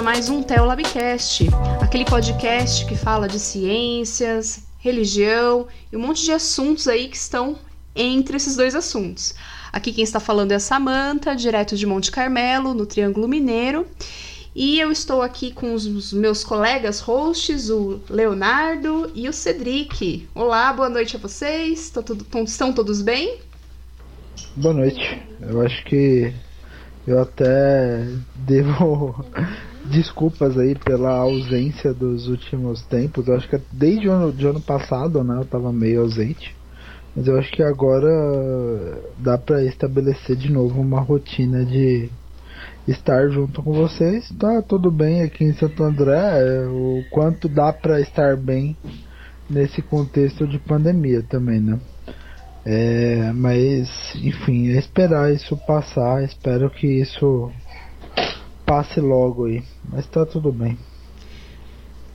a mais um Teolabcast, aquele podcast que fala de ciências, religião e um monte de assuntos aí que estão entre esses dois assuntos. Aqui quem está falando é a Samanta, direto de Monte Carmelo, no Triângulo Mineiro. E eu estou aqui com os meus colegas hosts, o Leonardo e o Cedric. Olá, boa noite a vocês. Estão todos bem? Boa noite. Eu acho que eu até devo desculpas aí pela ausência dos últimos tempos. Eu acho que desde o ano, de ano passado, né, eu tava meio ausente. Mas eu acho que agora dá para estabelecer de novo uma rotina de estar junto com vocês. Tá tudo bem aqui em Santo André, é, o quanto dá para estar bem nesse contexto de pandemia também, né? É, mas, enfim, é esperar isso passar. Espero que isso passe logo aí. Mas tá tudo bem.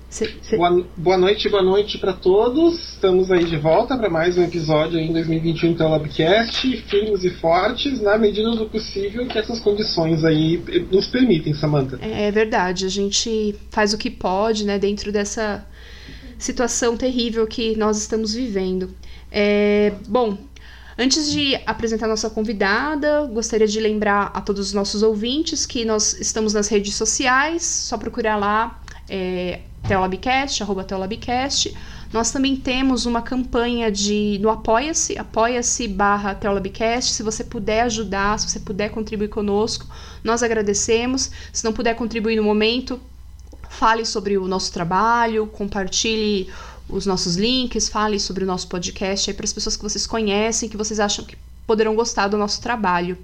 Cê, cê... Boa, boa noite, boa noite para todos. Estamos aí de volta para mais um episódio em 2021 do Labcast, firmes e fortes, na medida do possível que essas condições aí nos permitem, Samantha. É, é verdade, a gente faz o que pode, né, dentro dessa situação terrível que nós estamos vivendo. É, bom, Antes de apresentar nossa convidada, gostaria de lembrar a todos os nossos ouvintes que nós estamos nas redes sociais, só procurar lá é, Teolabcast, arroba Teolabcast. Nós também temos uma campanha de no Apoia-se, apoia-se barra Teolabcast. Se você puder ajudar, se você puder contribuir conosco, nós agradecemos. Se não puder contribuir no momento, fale sobre o nosso trabalho, compartilhe os nossos links, fale sobre o nosso podcast para as pessoas que vocês conhecem, que vocês acham que poderão gostar do nosso trabalho.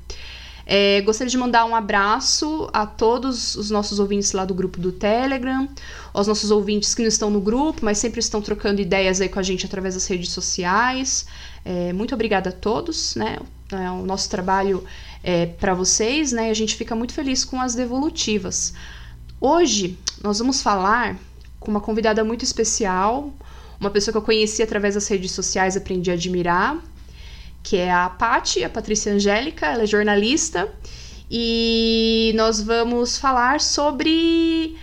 É, gostaria de mandar um abraço a todos os nossos ouvintes lá do grupo do Telegram, aos nossos ouvintes que não estão no grupo, mas sempre estão trocando ideias aí com a gente através das redes sociais. É, muito obrigada a todos, né? É, o nosso trabalho é para vocês, né? A gente fica muito feliz com as devolutivas. Hoje nós vamos falar com uma convidada muito especial, uma pessoa que eu conheci através das redes sociais, aprendi a admirar, que é a Pati, a Patrícia Angélica, ela é jornalista, e nós vamos falar sobre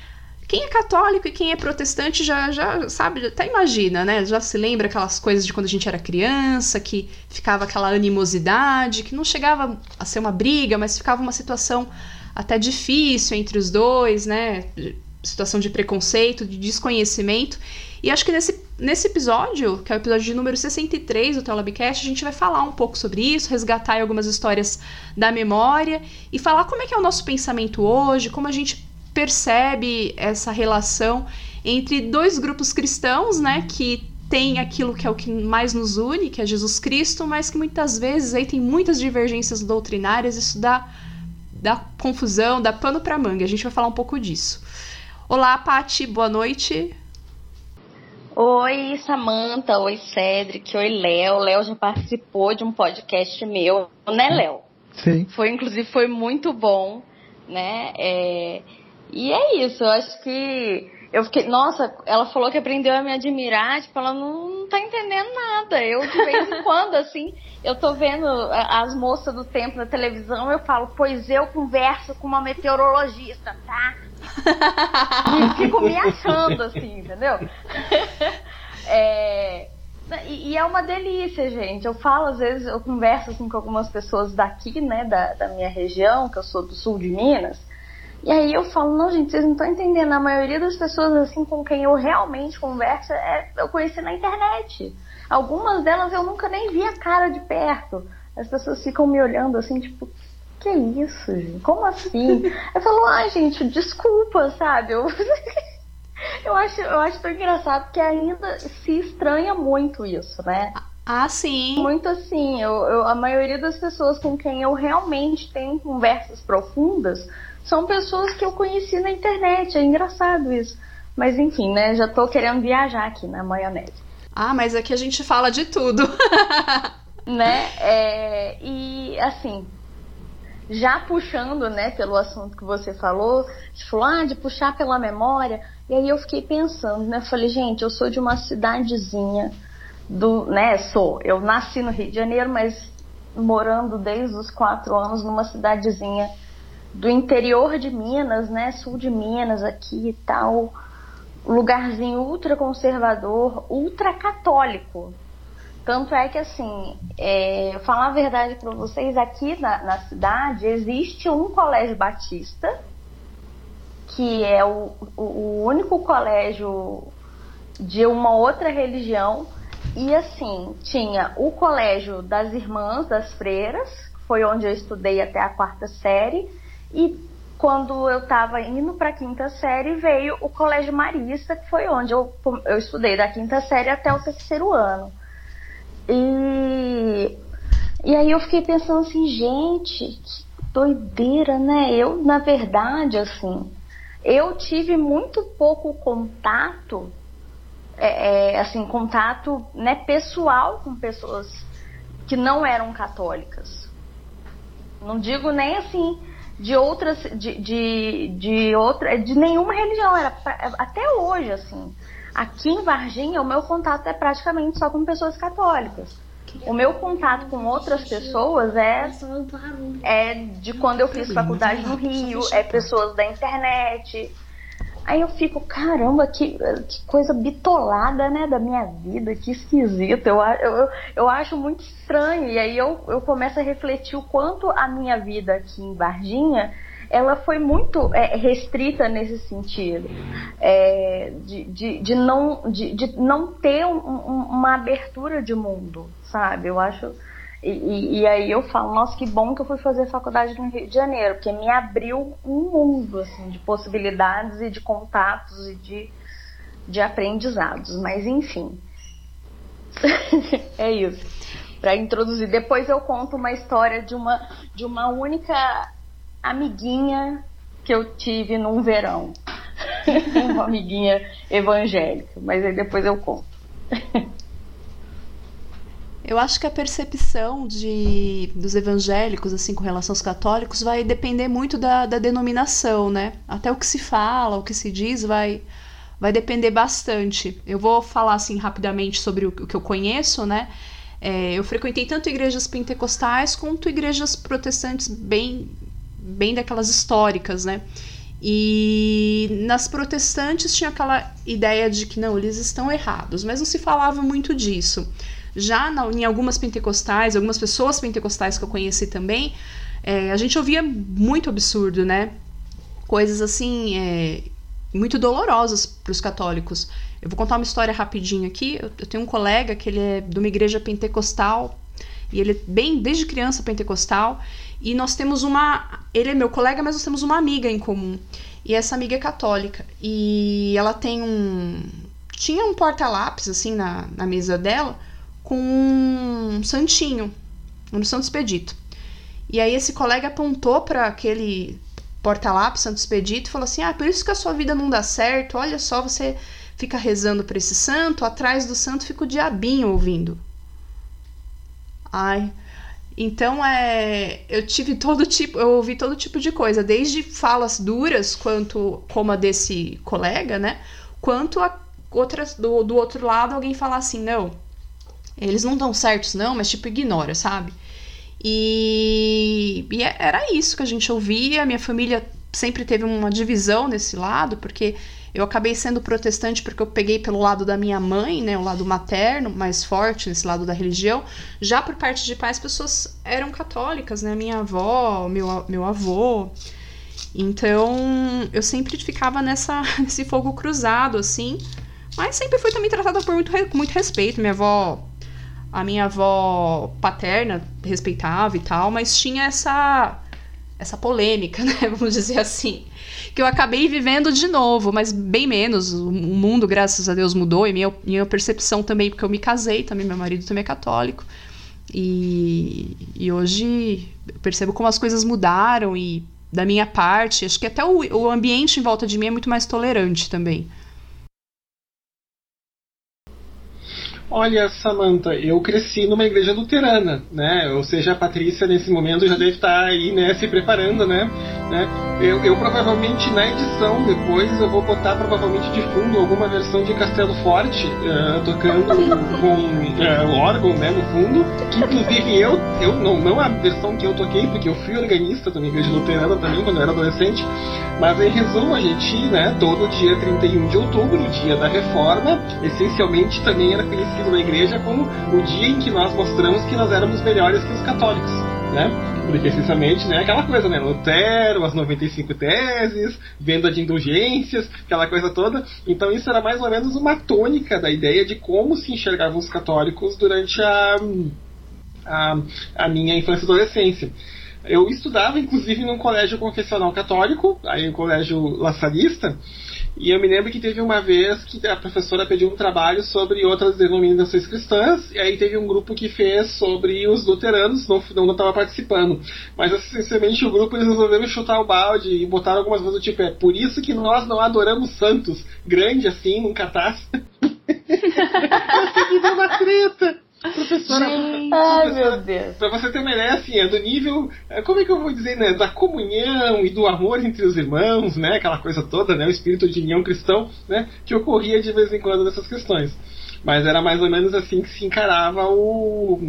quem é católico e quem é protestante já, já sabe, até imagina, né? Já se lembra aquelas coisas de quando a gente era criança, que ficava aquela animosidade, que não chegava a ser uma briga, mas ficava uma situação até difícil entre os dois, né? Situação de preconceito, de desconhecimento. E acho que nesse, nesse episódio, que é o episódio de número 63 do Telabcast, a gente vai falar um pouco sobre isso, resgatar algumas histórias da memória e falar como é que é o nosso pensamento hoje, como a gente percebe essa relação entre dois grupos cristãos, né, que tem aquilo que é o que mais nos une, que é Jesus Cristo, mas que muitas vezes aí tem muitas divergências doutrinárias, isso dá, dá confusão, dá pano para manga. A gente vai falar um pouco disso. Olá, Pati, boa noite. Oi, Samanta, oi, Cedric, oi, Léo. Léo já participou de um podcast meu, né, Léo? Sim. Foi, inclusive, foi muito bom, né? É... E é isso, eu acho que eu fiquei, nossa, ela falou que aprendeu a me admirar, tipo, ela não, não tá entendendo nada. Eu, de vez em quando, assim, eu tô vendo as moças do tempo na televisão, eu falo, pois eu converso com uma meteorologista, tá? e fico me achando, assim, entendeu? é, e, e, é uma delícia, gente. Eu falo, às vezes, eu converso assim, com algumas pessoas daqui, né, da, da minha região, que eu sou do sul de Minas. E aí eu falo, não, gente, vocês não estão entendendo. A maioria das pessoas, assim, com quem eu realmente converso, é, eu conheci na internet. Algumas delas eu nunca nem vi a cara de perto. As pessoas ficam me olhando assim, tipo, que isso, gente? Como assim? Eu falo, ai, gente, desculpa, sabe? Eu, eu, acho, eu acho tão engraçado que ainda se estranha muito isso, né? Ah, sim. Muito assim. Eu, eu, a maioria das pessoas com quem eu realmente tenho conversas profundas são pessoas que eu conheci na internet. É engraçado isso. Mas enfim, né? Já tô querendo viajar aqui na maionese. Ah, mas aqui a gente fala de tudo. né? É, e assim, já puxando, né, pelo assunto que você falou, você falou, ah, de puxar pela memória. E aí eu fiquei pensando, né? Falei, gente, eu sou de uma cidadezinha do, né, sou. Eu nasci no Rio de Janeiro, mas morando desde os quatro anos numa cidadezinha do interior de Minas, né, sul de Minas aqui e tal, lugarzinho ultra conservador, ultra católico. Tanto é que, assim, é, falar a verdade para vocês, aqui na, na, cidade existe um colégio batista, que é o, o, único colégio de uma outra religião. E, assim, tinha o colégio das irmãs, das freiras, foi onde eu estudei até a quarta série, e quando eu estava indo para a quinta série, veio o Colégio Marista, que foi onde eu, eu estudei da quinta série até o terceiro ano. E, e aí eu fiquei pensando assim, gente, que doideira, né? Eu, na verdade, assim, eu tive muito pouco contato, é, é, assim, contato né, pessoal com pessoas que não eram católicas. Não digo nem assim de outras, de, de, de outra, de nenhuma religião, era pra, até hoje, assim. Aqui em Varginha, o meu contato é praticamente só com pessoas católicas. O meu contato com outras pessoas é, é de quando eu fiz faculdade no Rio, é pessoas da internet. Aí eu fico, caramba, que, que coisa bitolada, né, da minha vida, que esquisito. Eu, eu, eu acho muito estranho. E aí eu, eu começo a refletir o quanto a minha vida aqui em Varginha ela foi muito é, restrita nesse sentido, é, de, de, de, não, de, de não ter um, um, uma abertura de mundo, sabe? Eu acho. E, e, aí eu falo, nossa, que bom que eu fui fazer faculdade no Rio de Janeiro, porque me abriu um mundo assim, de possibilidades e de contatos e de, de aprendizados. Mas enfim. é isso. Para introduzir. Depois eu conto uma história de uma, de uma única amiguinha que eu tive num verão. Uma amiguinha evangélica, mas aí depois eu conto. Eu acho que a percepção de, dos evangélicos, assim, com relação aos católicos, vai depender muito da, da denominação, né? Até o que se fala, o que se diz, vai, vai depender bastante. Eu vou falar, assim, rapidamente sobre o, o que eu conheço, né? É, eu frequentei tanto igrejas pentecostais quanto igrejas protestantes bem bem daquelas históricas, né? E nas protestantes tinha aquela ideia de que não, eles estão errados, mas não se falava muito disso. Já na, em algumas pentecostais, algumas pessoas pentecostais que eu conheci também, é, a gente ouvia muito absurdo, né? Coisas assim, é, muito dolorosas para os católicos. Eu vou contar uma história rapidinho aqui. Eu, eu tenho um colega que ele é de uma igreja pentecostal e ele é bem desde criança pentecostal e nós temos uma. Ele é meu colega, mas nós temos uma amiga em comum. E essa amiga é católica. E ela tem um. Tinha um porta-lápis, assim, na, na mesa dela, com um santinho, um Santo Expedito. E aí esse colega apontou para aquele porta-lápis, Santo Expedito, e falou assim: Ah, por isso que a sua vida não dá certo. Olha só, você fica rezando para esse santo, atrás do santo fica o diabinho ouvindo. Ai. Então, é, eu tive todo tipo, eu ouvi todo tipo de coisa, desde falas duras, quanto como a desse colega, né? Quanto a outras do, do outro lado alguém falar assim, não, eles não estão certos, não, mas tipo, ignora, sabe? E, e é, era isso que a gente ouvia. Minha família sempre teve uma divisão nesse lado, porque eu acabei sendo protestante porque eu peguei pelo lado da minha mãe, né, o lado materno, mais forte nesse lado da religião. Já por parte de pais, pessoas eram católicas, né, minha avó, meu, meu avô. Então, eu sempre ficava nessa, nesse fogo cruzado, assim. Mas sempre fui também tratada por muito, muito respeito. Minha avó, a minha avó paterna respeitava e tal, mas tinha essa essa polêmica, né? Vamos dizer assim que eu acabei vivendo de novo, mas bem menos. O mundo, graças a Deus, mudou e minha, minha percepção também, porque eu me casei também, meu marido também é católico. E, e hoje eu percebo como as coisas mudaram e da minha parte, acho que até o, o ambiente em volta de mim é muito mais tolerante também. Olha, Samantha, eu cresci numa igreja luterana, né? Ou seja, a Patrícia nesse momento já deve estar aí, né, se preparando, né? né? Eu, eu provavelmente na edição depois eu vou botar provavelmente de fundo alguma versão de Castelo Forte uh, tocando com uh, órgão, né, no fundo. Que inclusive eu, eu não, não a versão que eu toquei, porque eu fui organista da igreja luterana também quando eu era adolescente. Mas em resumo, a gente, né, todo dia 31 de outubro, dia da reforma, essencialmente também era conhecido na igreja como o dia em que nós mostramos que nós éramos melhores que os católicos, né? Porque essencialmente, né, aquela coisa, né, Lutero, as 95 teses, venda de indulgências, aquela coisa toda. Então isso era mais ou menos uma tônica da ideia de como se enxergavam os católicos durante a, a, a minha infância e adolescência. Eu estudava, inclusive, num colégio confessional católico, aí um colégio laçarista, e eu me lembro que teve uma vez que a professora pediu um trabalho sobre outras denominações cristãs, e aí teve um grupo que fez sobre os luteranos, não não estava participando. Mas essencialmente o grupo eles resolveram chutar o balde e botaram algumas coisas do tipo, é por isso que nós não adoramos santos, grande assim, num catástrofe. Nossa, que uma treta! Professora, Gente, ai meu Deus. Pra você ter uma ideia, assim, é do nível, é, como é que eu vou dizer, né, da comunhão e do amor entre os irmãos, né, aquela coisa toda, né, o espírito de união cristão, né, que ocorria de vez em quando nessas questões. Mas era mais ou menos assim que se encarava o,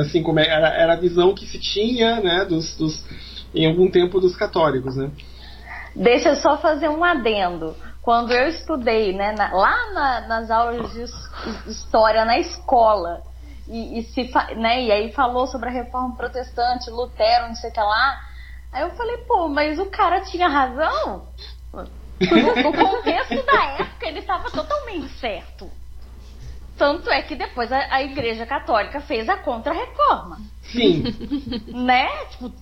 assim, como é, era, era a visão que se tinha, né, dos, dos, em algum tempo dos católicos, né. Deixa eu só fazer um adendo quando eu estudei, né, na, lá na, nas aulas de história na escola, e, e, se, né, e aí falou sobre a reforma protestante, Lutero, não sei o que lá. Aí eu falei, pô, mas o cara tinha razão? No, contexto da época, ele estava totalmente certo. Tanto é que depois a, a Igreja Católica fez a contra-reforma. Sim. né? Tipo.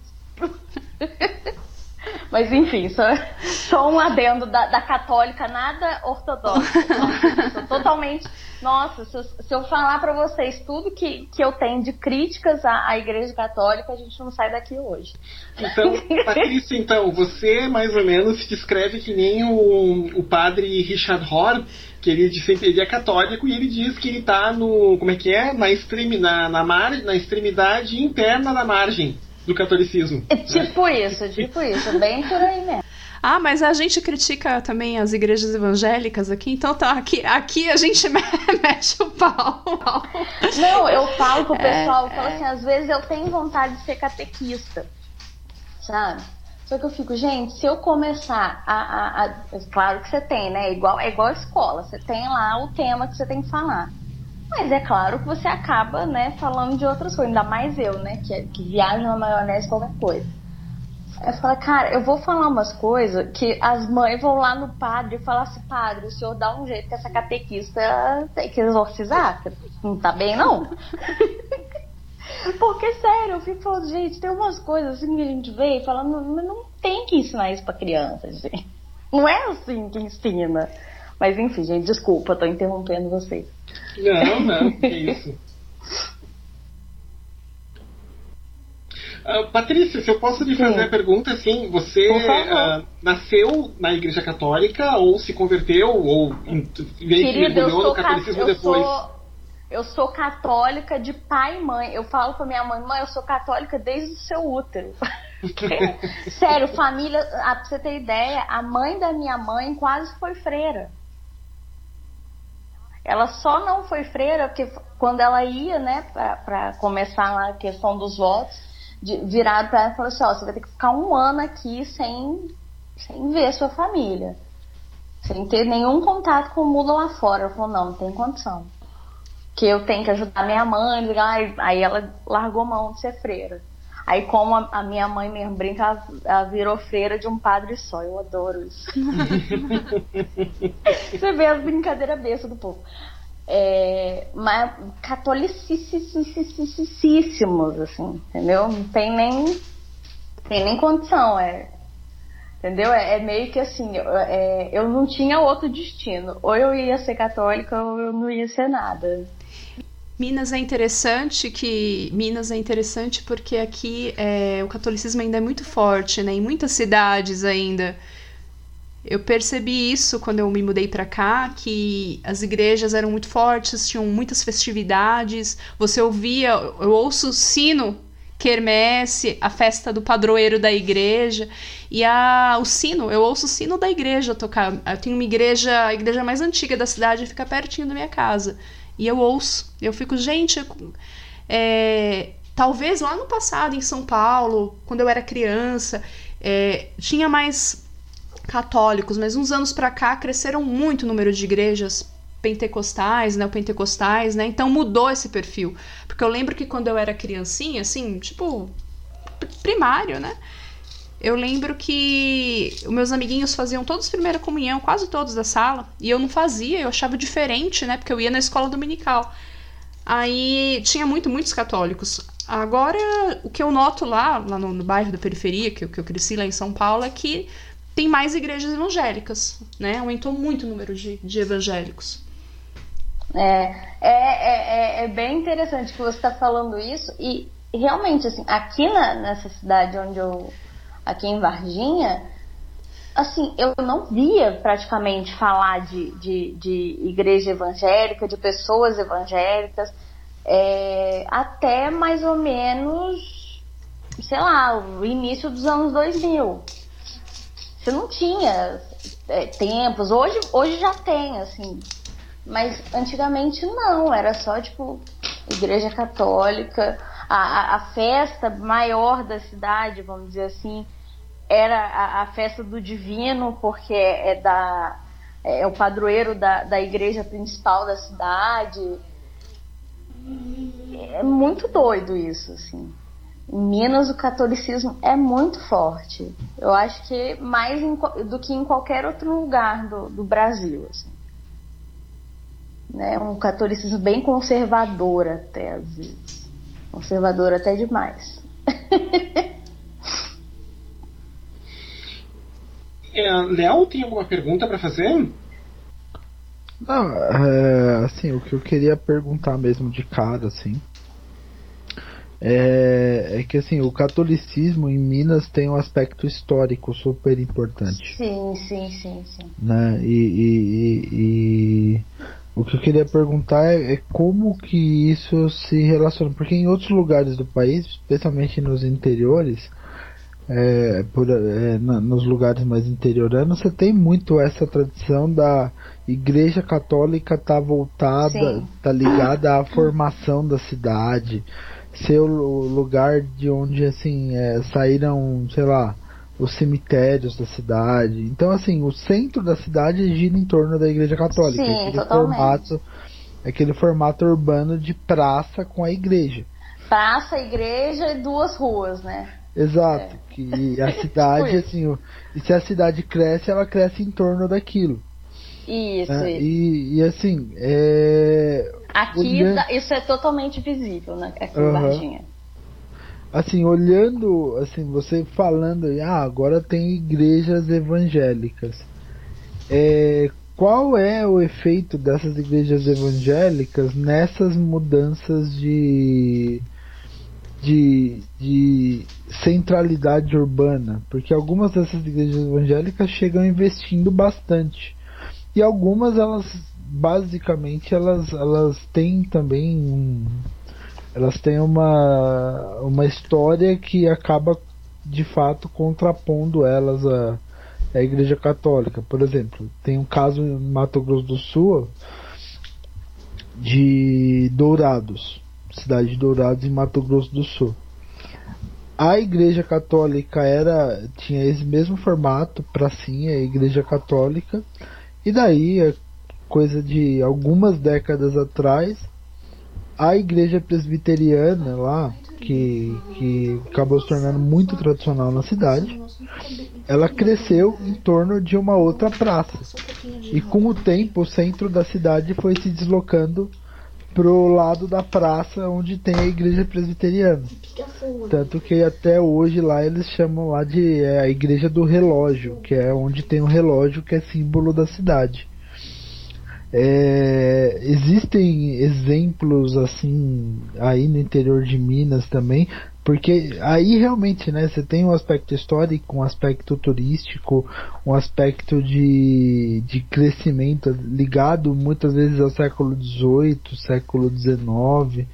Mas enfim, só, só um adendo da, da católica, nada ortodoxa. totalmente. Nossa, se eu, se eu falar para vocês tudo que, que eu tenho de críticas à, à Igreja Católica, a gente não sai daqui hoje. Então, Patrícia, então, você mais ou menos se descreve que nem o, o padre Richard Rohr, que ele sempre ele é católico e ele diz que ele está no. como é que é? Na, extremi, na, na, mar, na extremidade interna da margem do catolicismo. É tipo né? isso, tipo isso, bem por aí mesmo. Ah, mas a gente critica também as igrejas evangélicas aqui, então tá, aqui, aqui a gente mexe o pau. Não, eu falo pro é, pessoal, é, eu falo assim, às vezes eu tenho vontade de ser catequista, sabe? Só que eu fico, gente, se eu começar a, a, a, Claro que você tem, né? É igual, é igual a escola, você tem lá o tema que você tem que falar. Mas é claro que você acaba, né, falando de outras coisas, ainda mais eu, né, que, que viajo na maionese qualquer coisa. Eu falo, cara, eu vou falar umas coisas que as mães vão lá no padre e falar assim, padre, o senhor dá um jeito que essa catequista tem que exorcizar, não tá bem não. Porque, sério, eu fico falando, gente, tem umas coisas assim que a gente vê e fala, não, não tem que ensinar isso pra criança, gente. Não é assim que ensina. Mas enfim, gente, desculpa, tô interrompendo vocês. Não, não, que isso. Uh, Patrícia, se eu posso lhe fazer Sim. a pergunta, assim, você uh, nasceu na Igreja Católica ou se converteu ou mergulhou no catolicismo depois? Sou, eu sou católica de pai e mãe. Eu falo pra minha mãe, mãe, eu sou católica desde o seu útero. Sério, família, ah, pra você ter ideia, a mãe da minha mãe quase foi freira. Ela só não foi freira porque quando ela ia, né, para começar a questão dos votos, de, viraram para ela e falaram assim: ó, você vai ter que ficar um ano aqui sem, sem ver sua família, sem ter nenhum contato com o mundo lá fora. Ela falou: não, não tem condição. Que eu tenho que ajudar minha mãe. Aí ela largou mão de ser freira. Aí, como a, a, minha mãe mesmo brinca, ela, ela, virou freira de um padre só. Eu adoro isso. Você vê as brincadeiras bestas do povo. É, mas catolicíssimos, assim, entendeu? Não tem nem, tem nem condição, é. Entendeu? É, é meio que assim, é, eu não tinha outro destino. Ou eu ia ser católica ou eu não ia ser nada. Minas é interessante que Minas é interessante porque aqui é, o catolicismo ainda é muito forte, né? Em muitas cidades ainda. Eu percebi isso quando eu me mudei para cá, que as igrejas eram muito fortes, tinham muitas festividades. Você ouvia, eu ouço o sino quermesse, a festa do padroeiro da igreja e a, o sino, eu ouço o sino da igreja tocar. Eu tenho uma igreja, a igreja mais antiga da cidade fica pertinho da minha casa e eu ouço. Eu fico, gente, é, talvez lá no passado em São Paulo, quando eu era criança, é, tinha mais católicos, mas uns anos para cá cresceram muito o número de igrejas pentecostais, né, pentecostais, né? Então mudou esse perfil. Porque eu lembro que quando eu era criancinha, assim, tipo, primário, né? Eu lembro que meus amiguinhos faziam todos primeira comunhão, quase todos da sala, e eu não fazia, eu achava diferente, né? Porque eu ia na escola dominical. Aí tinha muito, muitos católicos. Agora, o que eu noto lá, lá no, no bairro da periferia, que, que eu cresci lá em São Paulo, é que tem mais igrejas evangélicas, né? Aumentou muito o número de, de evangélicos. É, é, é, é, bem interessante que você está falando isso e realmente assim aqui na, nessa cidade onde eu aqui em Varginha assim eu não via praticamente falar de, de, de igreja evangélica de pessoas evangélicas é, até mais ou menos sei lá o início dos anos 2000 você não tinha é, tempos hoje hoje já tem assim. Mas antigamente não, era só tipo igreja católica. A, a, festa maior da cidade, vamos dizer assim, era a, a festa do divino, porque é, da, é o padroeiro da, da igreja principal da cidade. É muito doido isso, assim. Em Minas o catolicismo é muito forte. Eu acho que mais em, do que em qualquer outro lugar do, do Brasil. Assim né? Um catolicismo bem conservador até às vezes. Conservador até demais. é, Léo, tem alguma pergunta para fazer? Não, é, assim, o que eu queria perguntar mesmo de cara, assim, é, é, que assim, o catolicismo em Minas tem um aspecto histórico super importante. Sim, sim, sim, sim. Né? E, e, e, o que eu queria perguntar é, é, como que isso se relaciona, porque em outros lugares do país, especialmente nos interiores, é, por, é, na, nos lugares mais interioranos, você tem muito essa tradição da Igreja Católica estar tá voltada, tá ligada à formação da cidade, ser o lugar de onde assim é, saíram, sei lá, os cemitérios da cidade. Então, assim, o centro da cidade gira em torno da Igreja Católica. Sim, aquele totalmente. formato, aquele formato urbano de praça com a igreja. Praça, igreja e duas ruas, né? Exato. É. Que a cidade, assim, e se a cidade cresce, ela cresce em torno daquilo. Isso, né? isso. E, e assim, é... Aqui, olhando... isso é totalmente visível, né? Aqui uhum. em Varginha assim, olhando, assim, você falando, ah, agora tem igrejas evangélicas. É, qual é o efeito dessas igrejas evangélicas nessas mudanças de, de, de centralidade urbana? Porque algumas dessas igrejas evangélicas chegam investindo bastante. E algumas, elas, basicamente, elas, elas têm também um elas têm uma, uma história que acaba de fato contrapondo elas à, à Igreja Católica. Por exemplo, tem um caso em Mato Grosso do Sul de Dourados, cidade de Dourados em Mato Grosso do Sul. A Igreja Católica era tinha esse mesmo formato, pracinha, a Igreja Católica, e daí, coisa de algumas décadas atrás, a igreja presbiteriana lá, que, que acabou se tornando muito tradicional na cidade, ela cresceu em torno de uma outra praça. E com o tempo, o centro da cidade foi se deslocando pro lado da praça onde tem a igreja presbiteriana. Tanto que até hoje lá eles chamam lá de é, a igreja do relógio, que é onde tem o um relógio que é símbolo da cidade. É, existem exemplos assim aí no interior de Minas também, Porque aí realmente, né, você tem um aspecto histórico, um aspecto turístico, um aspecto de, de crescimento ligado muitas vezes ao século XVIII, século XIX.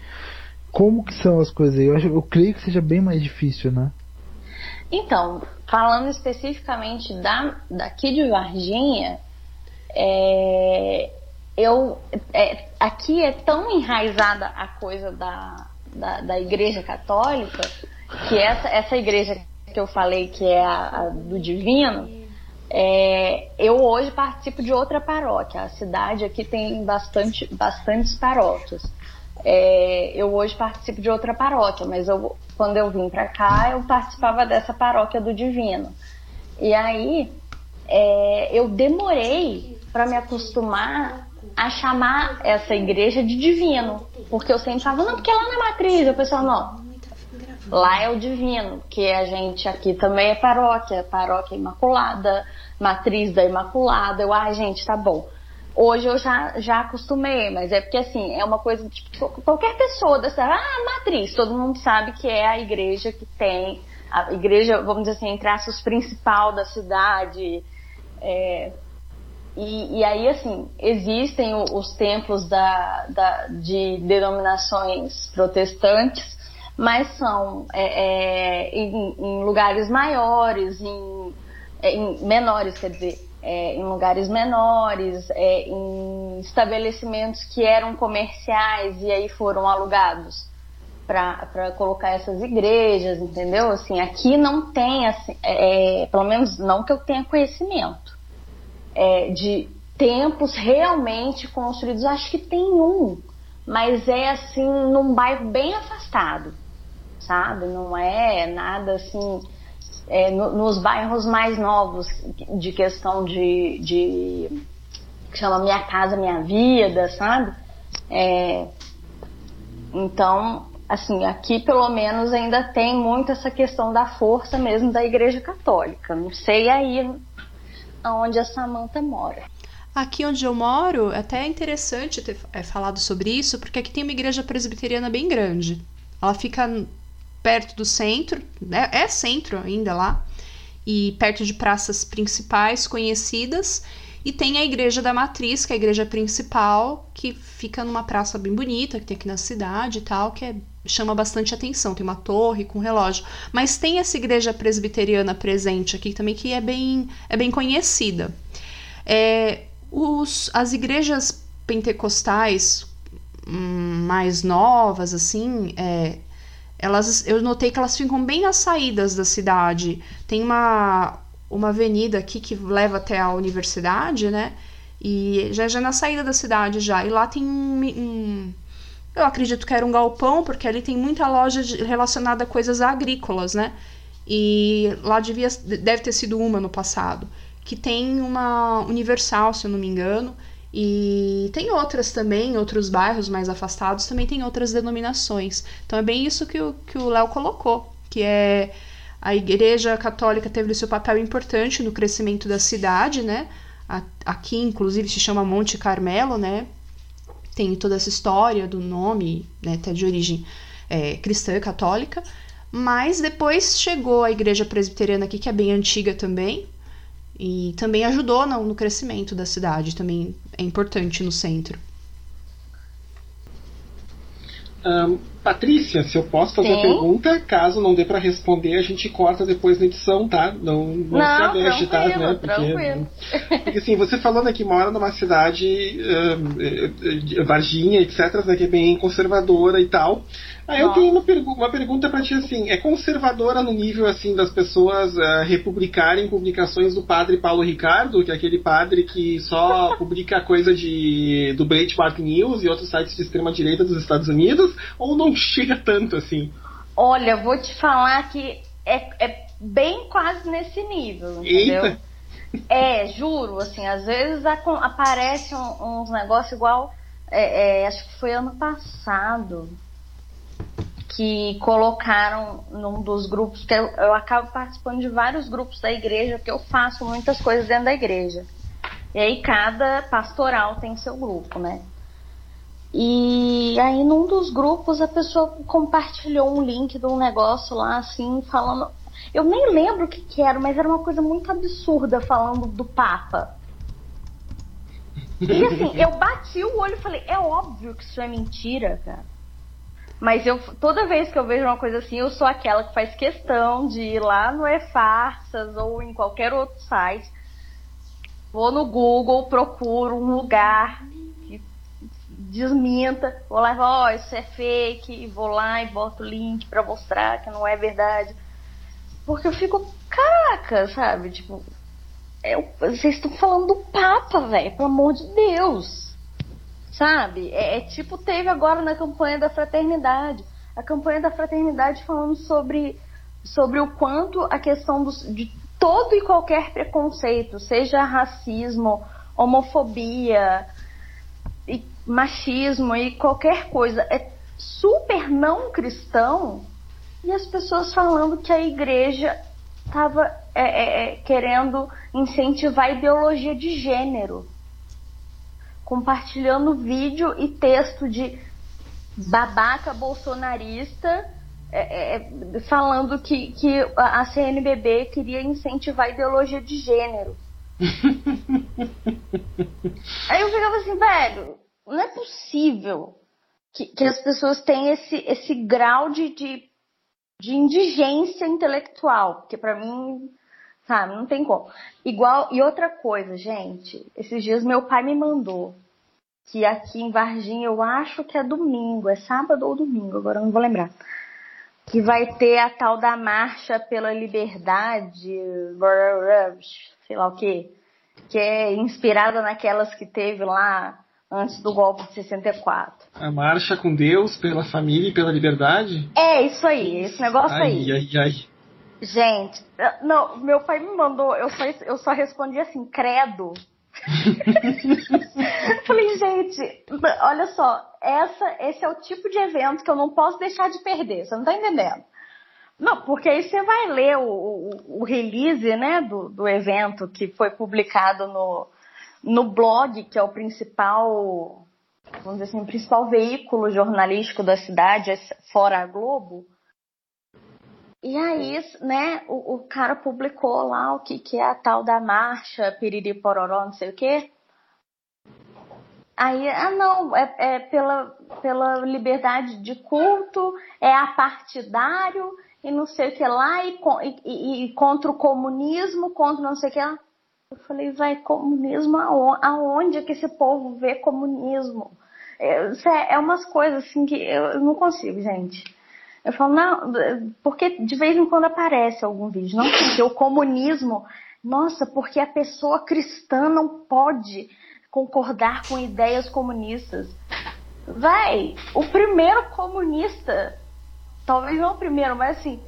Como que são as coisas aí? Eu, acho, eu creio que seja bem mais difícil, né? Então, falando especificamente da, daqui de Varginha, é, eu, é, aqui é tão enraizada a coisa da, da, da Igreja Católica que essa, essa igreja que eu falei que é a, a do Divino, é, eu hoje participo de outra paróquia. A cidade aqui tem bastante, bastantes paróquias. É, eu hoje participo de outra paróquia, mas eu, quando eu vim para cá, eu participava dessa paróquia do Divino. E aí é, eu demorei para me acostumar a chamar essa igreja de divino. Porque eu sempre falava, não, porque lá na matriz, o pessoal, não. Lá é o divino, que a gente aqui também é paróquia, paróquia imaculada, matriz da imaculada. Eu, ah, gente, tá bom. Hoje eu já, já acostumei, mas é porque assim, é uma coisa, tipo, qualquer pessoa dessa, ah, matriz, todo mundo sabe que é a igreja que tem, a igreja, vamos dizer assim, entre aspas, principal da cidade, é, e, e, aí, assim, existem os templos da, da, de denominações protestantes, mas são é, é, em, em, lugares maiores, em, é, em menores, quer dizer, é, em lugares menores, é, em estabelecimentos que eram comerciais e aí foram alugados para colocar essas igrejas, entendeu? Assim, aqui não tem, assim, é, pelo menos não que eu tenha conhecimento é, de templos realmente construídos. Acho que tem um, mas é assim num bairro bem afastado, sabe? Não é nada assim é, no, nos bairros mais novos de questão de, de que chama Minha Casa Minha Vida, sabe? É, então, assim, aqui pelo menos ainda tem muito essa questão da força mesmo da Igreja Católica. Não sei aí onde a Samantha mora. Aqui onde eu moro, até é interessante ter é, falado sobre isso, porque aqui tem uma igreja presbiteriana bem grande. Ela fica perto do centro, né? é centro ainda lá, e perto de praças principais conhecidas. E tem a igreja da matriz, que é a igreja principal, que fica numa praça bem bonita, que tem aqui na cidade e tal, que é, chama bastante atenção. Tem uma torre com relógio. Mas tem essa igreja presbiteriana presente aqui também, que é bem, é bem conhecida. É, os, as igrejas pentecostais hum, mais novas, assim, é, elas, eu notei que elas ficam bem nas saídas da cidade. Tem uma uma avenida aqui que leva até a universidade, né? E já já na saída da cidade já. E lá tem um, um eu acredito que era um galpão, porque ali tem muita loja relacionada a coisas agrícolas, né? E lá devia, deve ter sido uma no passado, que tem uma Universal, se eu não me engano, e tem outras também, outros bairros mais afastados também tem outras denominações. Então é bem isso que o que o Léo colocou, que é a Igreja Católica teve seu papel importante no crescimento da cidade, né? Aqui, inclusive, se chama Monte Carmelo, né? Tem toda essa história do nome, né? Até de origem é, cristã e católica. Mas depois chegou a Igreja Presbiteriana aqui, que é bem antiga também, e também ajudou no, no crescimento da cidade, também é importante no centro. Um, Patrícia, se eu posso fazer Sim. a pergunta, caso não dê para responder, a gente corta depois na edição, tá? Não, não, não se aveste, tá? Né? Porque, porque assim, você falando aqui mora numa cidade, uh, Varginha, etc., né, que é bem conservadora e tal. Aí eu tenho uma, pergu uma pergunta para ti assim, é conservadora no nível assim das pessoas uh, republicarem publicações do padre Paulo Ricardo, que é aquele padre que só publica coisa de do Breitbart News e outros sites de extrema direita dos Estados Unidos, ou não chega tanto assim? Olha, vou te falar que é, é bem quase nesse nível, entendeu? Eita. É, juro, assim, às vezes aparece uns negócios igual, é, é, acho que foi ano passado, que colocaram num dos grupos, que eu, eu, acabo participando de vários grupos da igreja, porque eu faço muitas coisas dentro da igreja. E aí cada pastoral tem seu grupo, né? E aí num dos grupos a pessoa compartilhou um link de um negócio lá, assim, falando. Eu nem lembro o que, que era, mas era uma coisa muito absurda falando do Papa. E assim, eu bati o olho e falei, é óbvio que isso é mentira, cara. Mas eu toda vez que eu vejo uma coisa assim, eu sou aquela que faz questão de ir lá no E-Farsas ou em qualquer outro site. Vou no Google, procuro um lugar que desminta, vou lá e ó, oh, isso é fake, e vou lá e boto o link para mostrar que não é verdade. Porque eu fico, caraca, sabe? Tipo, é, vocês estão falando do Papa, velho, pelo amor de Deus. Sabe? É, é, tipo, teve agora na campanha da fraternidade. A campanha da fraternidade falando sobre, sobre o quanto a questão do, de todo e qualquer preconceito, seja racismo, homofobia, e machismo e qualquer coisa, é super não cristão. E as pessoas falando que a igreja estava é, é, é, querendo incentivar a ideologia de gênero, compartilhando vídeo e texto de babaca bolsonarista é, é falando que, que a CNBB queria incentivar a ideologia de gênero. Aí eu ficava assim, velho, não é possível que, que as pessoas tenham esse, esse grau de, de de indigência intelectual, porque para mim, sabe, não tem como. Igual, e outra coisa, gente, esses dias meu pai me mandou que aqui em Varginha, eu acho que é domingo, é sábado ou domingo, agora não vou lembrar. Que vai ter a tal da marcha pela liberdade, sei lá o que, que é inspirada naquelas que teve lá antes do golpe de 64. A marcha com Deus pela família e pela liberdade? É, isso aí, esse negócio ai, aí. Ai, ai, Gente, não, meu pai me mandou, eu só, eu só respondi assim, credo. Falei, gente, olha só, essa, esse é o tipo de evento que eu não posso deixar de perder, você não tá entendendo? Não, porque aí você vai ler o, o, o release, né, do, do evento que foi publicado no, no blog, que é o principal, vamos dizer assim, o principal veículo jornalístico da cidade, fora a Globo. E aí, né, o, o cara publicou lá o que, que é a tal da marcha, piriri pororó, não sei o quê. Aí, ah não, é, é pela, pela liberdade de culto, é apartidário e não sei o que lá, e, e, e contra o comunismo, contra não sei o que lá. Eu falei, vai, comunismo aonde é que esse povo vê comunismo? É, é umas coisas assim que eu não consigo, gente. Eu falo, não, porque de vez em quando aparece algum vídeo. Não, porque o comunismo, nossa, porque a pessoa cristã não pode concordar com ideias comunistas. Vai, o primeiro comunista, talvez não o primeiro, mas assim,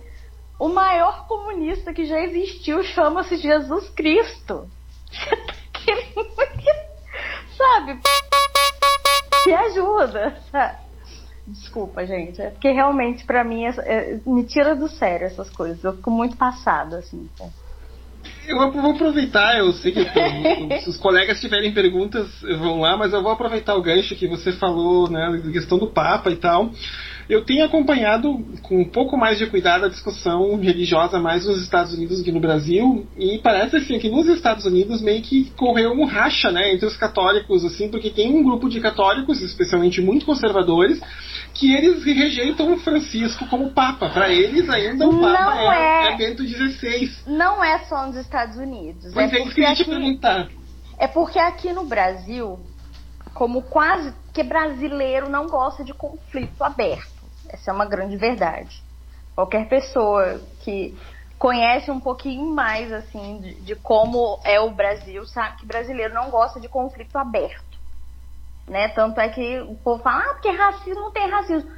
o maior comunista que já existiu chama-se Jesus Cristo. sabe? Me ajuda, sabe? Desculpa, gente. É porque realmente, para mim, é, é, me tira do sério essas coisas. Eu fico muito passada, assim. Eu vou aproveitar, eu sei que se os colegas tiverem perguntas, vão lá, mas eu vou aproveitar o gancho que você falou, né, da questão do Papa e tal. Eu tenho acompanhado com um pouco mais de cuidado a discussão religiosa mais nos Estados Unidos do que no Brasil, e parece assim que nos Estados Unidos meio que correu um racha, né, entre os católicos, assim, porque tem um grupo de católicos, especialmente muito conservadores, que eles rejeitam o Francisco como Papa. Para eles ainda o Papa é, é, é Bento XVI. Não é só nos Estados Unidos. Pois é, é isso que eu ia te perguntar. É porque aqui no Brasil, como quase que brasileiro não gosta de conflito aberto. Essa é uma grande verdade. Qualquer pessoa que conhece um pouquinho mais assim de, de, como é o Brasil sabe que brasileiro não gosta de conflito aberto, né? Tanto é que o povo fala, ah, porque racismo não tem racismo.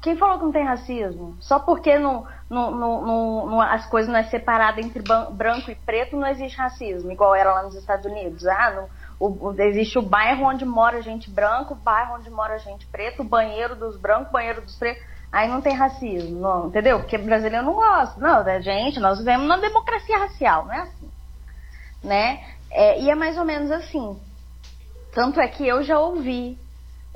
Quem falou que não tem racismo? Só porque não, não, não, não as coisas não é separada entre branco e preto não existe racismo, igual era lá nos Estados Unidos. Ah, não, o, existe o bairro onde mora gente branca, o bairro onde mora gente preta, o banheiro dos brancos, o banheiro dos pretos. Aí não tem racismo, não, entendeu? Porque brasileiro não gosta. Não, da gente, nós vivemos numa democracia racial, não é assim. Né? É, e é mais ou menos assim. Tanto é que eu já ouvi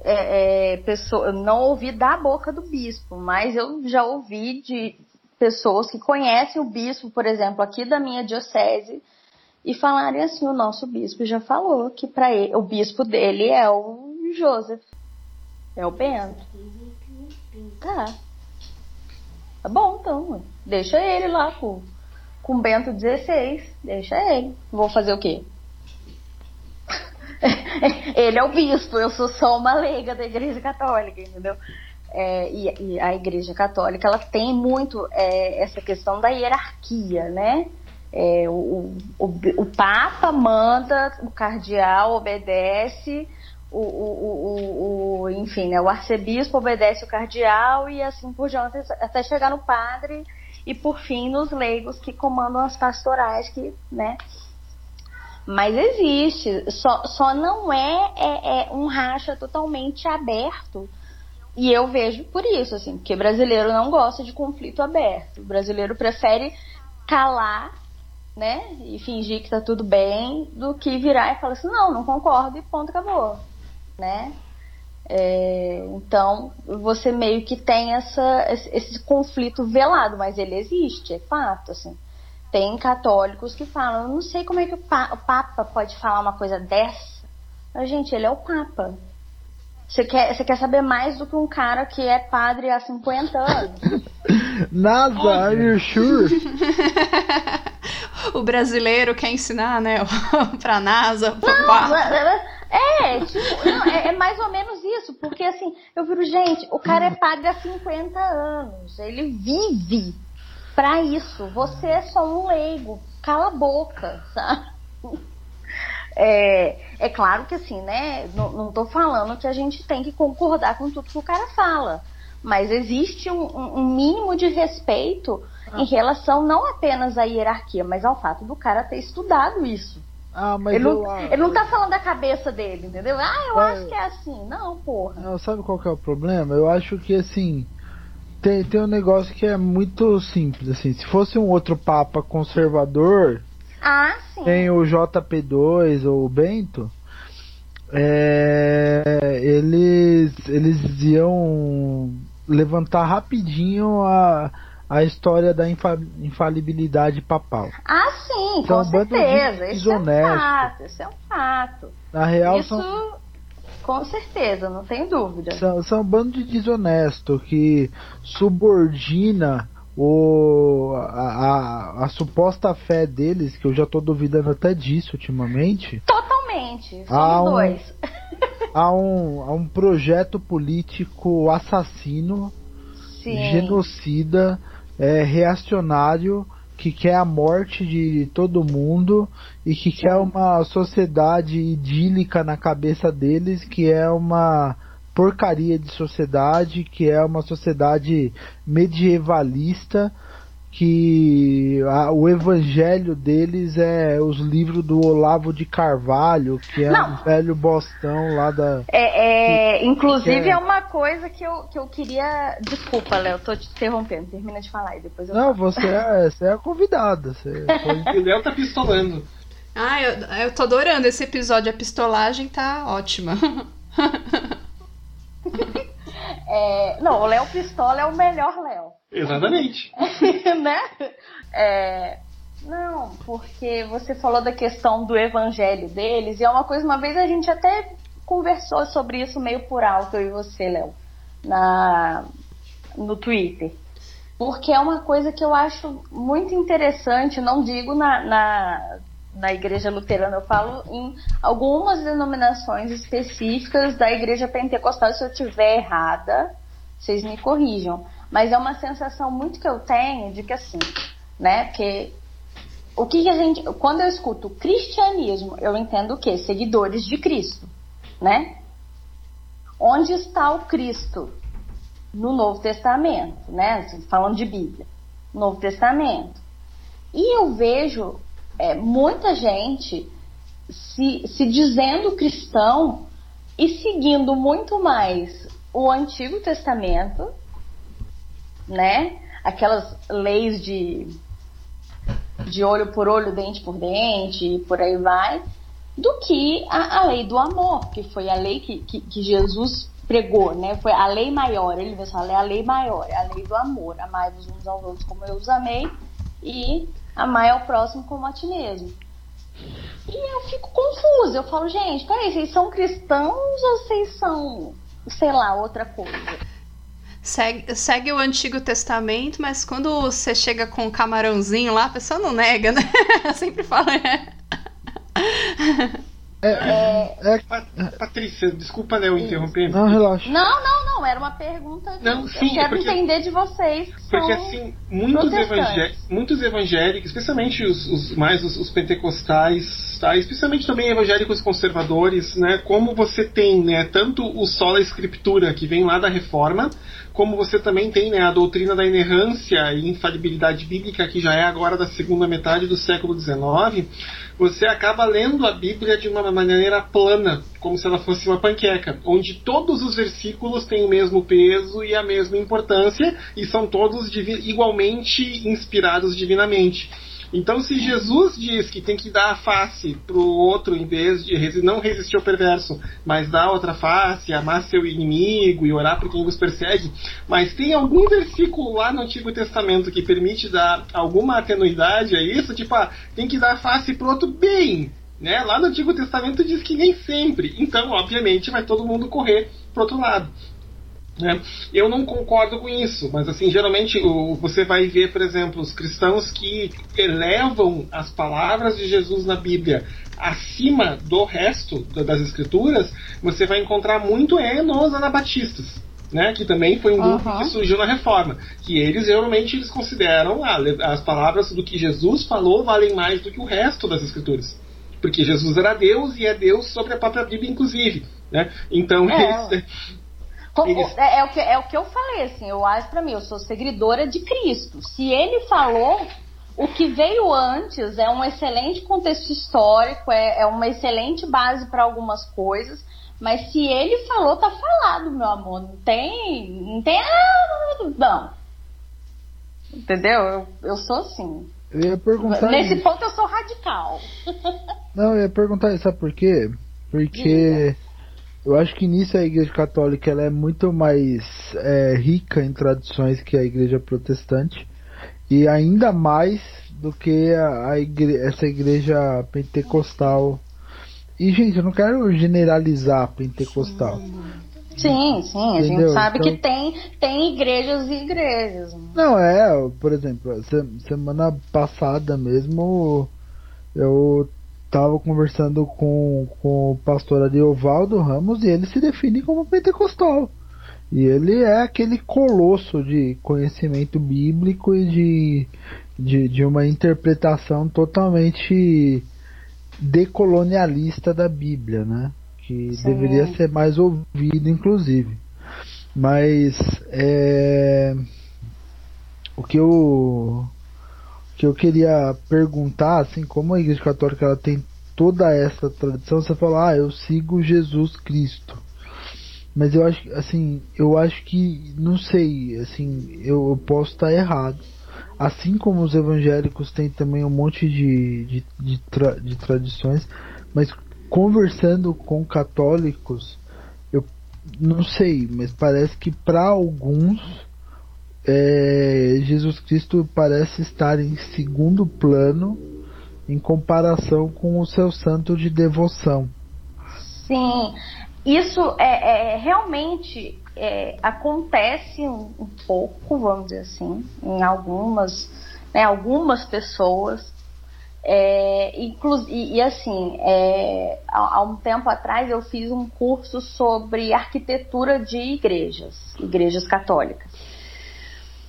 é, é, pessoa, não ouvi da boca do bispo, mas eu já ouvi de pessoas que conhecem o bispo, por exemplo, aqui da minha diocese, e falarem assim: o nosso bispo já falou que para o bispo dele é o Joseph, é o Bento. Tá. Tá bom, então. Deixa ele lá com, com Bento XVI. Deixa ele. Vou fazer o quê? ele é o bispo, eu sou só uma leiga da Igreja Católica, entendeu? É, e, e, a Igreja Católica ela tem muito é, essa questão da hierarquia, né? É, o, o, o, Papa manda, o cardeal obedece, o, o, o, enfim, né, o arcebispo obedece o cardeal e assim por diante, até chegar no padre e por fim nos leigos que comandam as pastorais, que, né? Mas existe, só, só não é, é, é um racha totalmente aberto. E eu vejo por isso, assim, porque brasileiro não gosta de conflito aberto. O brasileiro prefere calar, né, e fingir que tá tudo bem, do que virar e falar assim, não, não concordo e ponto, acabou, né? É, então, você meio que tem essa, esse conflito velado, mas ele existe, é fato, assim. Tem católicos que falam, eu não sei como é que o, pa o Papa pode falar uma coisa dessa. Mas, gente, ele é o Papa. Você quer, você quer saber mais do que um cara que é padre há 50 anos? NASA, are you sure? o brasileiro quer ensinar, né? pra NASA, pra não, Papa. É, tipo, não, é, é, mais ou menos isso, porque assim, eu viro, gente, o cara é padre há 50 anos, ele vive para isso. Você é só um leigo. Cala a boca, sabe? É, é claro que assim, né? Não, não tô falando que a gente tem que concordar com tudo que o cara fala. Mas existe um, um mínimo de respeito ah. em relação não apenas à hierarquia, mas ao fato do cara ter estudado isso. Ah, mas ele, eu, não, ele não tá falando da cabeça dele, entendeu? Ah, eu é, acho que é assim. Não, porra. Não, sabe qual que é o problema? Eu acho que assim tem, tem um negócio que é muito simples, assim. Se fosse um outro Papa conservador, ah, sim. tem o JP2 ou o Bento, é, eles, eles iam levantar rapidinho a, a história da infalibilidade papal. Ah, sim, com um certeza. Isso é um fato, isso é um fato. Na real, isso... são com certeza, não tem dúvida. São, são um bando de desonesto que subordina o, a, a, a, suposta fé deles, que eu já tô duvidando até disso ultimamente. Totalmente, somos um, dois. a, um, a um projeto político assassino, Sim. genocida, é, reacionário que quer a morte de todo mundo e que quer uma sociedade idílica na cabeça deles, que é uma porcaria de sociedade, que é uma sociedade medievalista que a, o evangelho deles é os livros do Olavo de Carvalho, que é Não. um velho bostão lá da. É, é que, inclusive que é... é... uma coisa que eu, que eu queria. Desculpa, Léo, tô te interrompendo, termina de falar e depois eu. Não, você é, você é a convidada. Você foi... o Léo tá pistolando. Ah, eu, eu tô adorando esse episódio, a pistolagem tá ótima. É, não, o Léo Pistola é o melhor Léo. Exatamente. né? É, não, porque você falou da questão do evangelho deles, e é uma coisa, uma vez a gente até conversou sobre isso meio por alto, eu e você, Léo, na, no Twitter. Porque é uma coisa que eu acho muito interessante, não digo na, na na igreja luterana, eu falo em algumas denominações específicas da igreja pentecostal. Se eu estiver errada, vocês me corrijam. Mas é uma sensação muito que eu tenho de que assim, né? Porque o que, que a gente. Quando eu escuto cristianismo, eu entendo o quê? Seguidores de Cristo, né? Onde está o Cristo? No Novo Testamento, né? Assim, falando de Bíblia. Novo Testamento. E eu vejo é, muita gente se, se dizendo cristão e seguindo muito mais o Antigo Testamento, né? Aquelas leis de, de olho por olho, dente por dente, e por aí vai, do que a, a lei do amor, que foi a lei que, que, que Jesus pregou, né? Foi a lei maior. Ele vai falar, é a lei maior, é a lei do amor. Amai-vos uns aos outros como eu os amei e amai ao próximo como a ti mesmo. E eu fico confusa. Eu falo, gente, peraí, vocês são cristãos ou vocês são, sei lá, outra coisa? Segue, segue o Antigo Testamento, mas quando você chega com o camarãozinho lá, a pessoa não nega, né? Sempre fala. É. É, é, é, Patrícia, desculpa né, eu interromper. Não, relaxa. Não, não, não, era uma pergunta. De, não, sim, eu quero porque, entender de vocês. Porque assim, muitos, evangé muitos evangélicos, especialmente os, os mais os, os, pentecostais, tá? especialmente também evangélicos conservadores, né? Como você tem, né, tanto o sola escritura que vem lá da reforma, como você também tem né, a doutrina da inerrância e infalibilidade bíblica, que já é agora da segunda metade do século XIX, você acaba lendo a Bíblia de uma maneira plana, como se ela fosse uma panqueca, onde todos os versículos têm o mesmo peso e a mesma importância e são todos igualmente inspirados divinamente. Então, se Jesus diz que tem que dar a face para o outro em vez de não resistir ao perverso, mas dar outra face, amar seu inimigo e orar por quem vos persegue, mas tem algum versículo lá no Antigo Testamento que permite dar alguma atenuidade a isso, tipo, ah, tem que dar a face para o outro bem, né? Lá no Antigo Testamento diz que nem sempre. Então, obviamente, vai todo mundo correr para outro lado. Né? Eu não concordo com isso, mas assim, geralmente o, você vai ver, por exemplo, os cristãos que elevam as palavras de Jesus na Bíblia acima do resto das escrituras, você vai encontrar muito é nos anabatistas. Né, que também foi um grupo uhum. que surgiu na reforma, que eles geralmente eles consideram ah, as palavras do que Jesus falou valem mais do que o resto das escrituras, porque Jesus era Deus e é Deus sobre a própria Bíblia inclusive, né? Então é. eles, é, é, o que, é o que eu falei, assim, eu acho para mim, eu sou seguidora de Cristo. Se ele falou, o que veio antes é um excelente contexto histórico, é, é uma excelente base para algumas coisas, mas se ele falou, tá falado, meu amor. Não tem. Não tem. Ah, não. Entendeu? Eu, eu sou assim. Eu ia perguntar. Nesse isso. ponto eu sou radical. Não, eu ia perguntar, sabe por quê? Porque. Eu acho que nisso a Igreja Católica ela é muito mais é, rica em tradições que a Igreja Protestante e ainda mais do que a, a igre essa Igreja Pentecostal. E gente, eu não quero generalizar pentecostal. Sim, sim, a gente sabe então, que tem, tem igrejas e igrejas. Não, é, por exemplo, semana passada mesmo eu estava conversando com, com o pastor Ariovaldo Ramos e ele se define como pentecostal. E ele é aquele colosso de conhecimento bíblico e de, de, de uma interpretação totalmente decolonialista da Bíblia, né? Que Sim. deveria ser mais ouvido, inclusive. Mas é, o que eu que eu queria perguntar, assim, como a Igreja Católica ela tem toda essa tradição, você fala, ah, eu sigo Jesus Cristo. Mas eu acho, assim, eu acho que, não sei, assim, eu, eu posso estar errado. Assim como os evangélicos têm também um monte de, de, de, tra, de tradições, mas conversando com católicos, eu não sei, mas parece que para alguns é, Jesus Cristo parece estar em segundo plano em comparação com o seu santo de devoção. Sim, isso é, é realmente é, acontece um, um, pouco, vamos dizer assim, em algumas, né, algumas pessoas. É, e, e, assim, é, há, há, um tempo atrás eu fiz um curso sobre arquitetura de igrejas, igrejas católicas.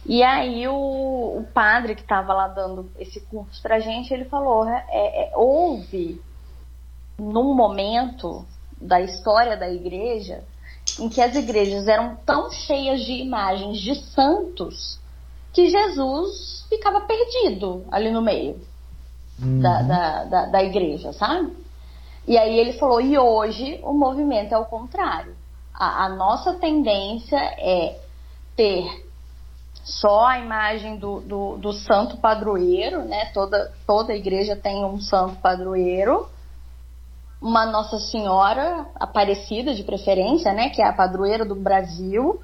E aí o, o padre que estava lá dando esse curso pra gente, ele falou, é, é, houve num momento da história da igreja em que as igrejas eram tão cheias de imagens de santos que Jesus ficava perdido ali no meio uhum. da, da, da, da igreja, sabe? E aí ele falou, e hoje o movimento é o contrário. A, a nossa tendência é ter só a imagem do, do, do, santo padroeiro, né? Toda, toda igreja tem um santo padroeiro, uma Nossa Senhora Aparecida de preferência, né, que é a padroeira do Brasil,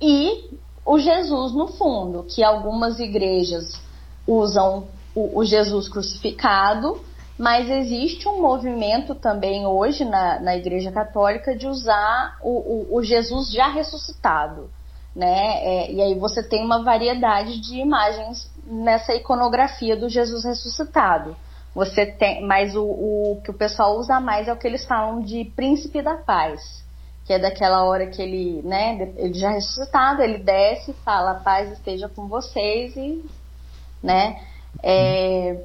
e o Jesus no fundo, que algumas igrejas usam o, o Jesus crucificado, mas existe um movimento também hoje na, na Igreja Católica de usar o, o, o Jesus já ressuscitado. Né? É, e aí você tem uma variedade de imagens nessa iconografia do Jesus ressuscitado. Você tem, mas o, o que o pessoal usa mais é o que eles falam de príncipe da paz, que é daquela hora que ele, né, ele já ressuscitado, ele desce, fala a paz esteja com vocês e, né, é,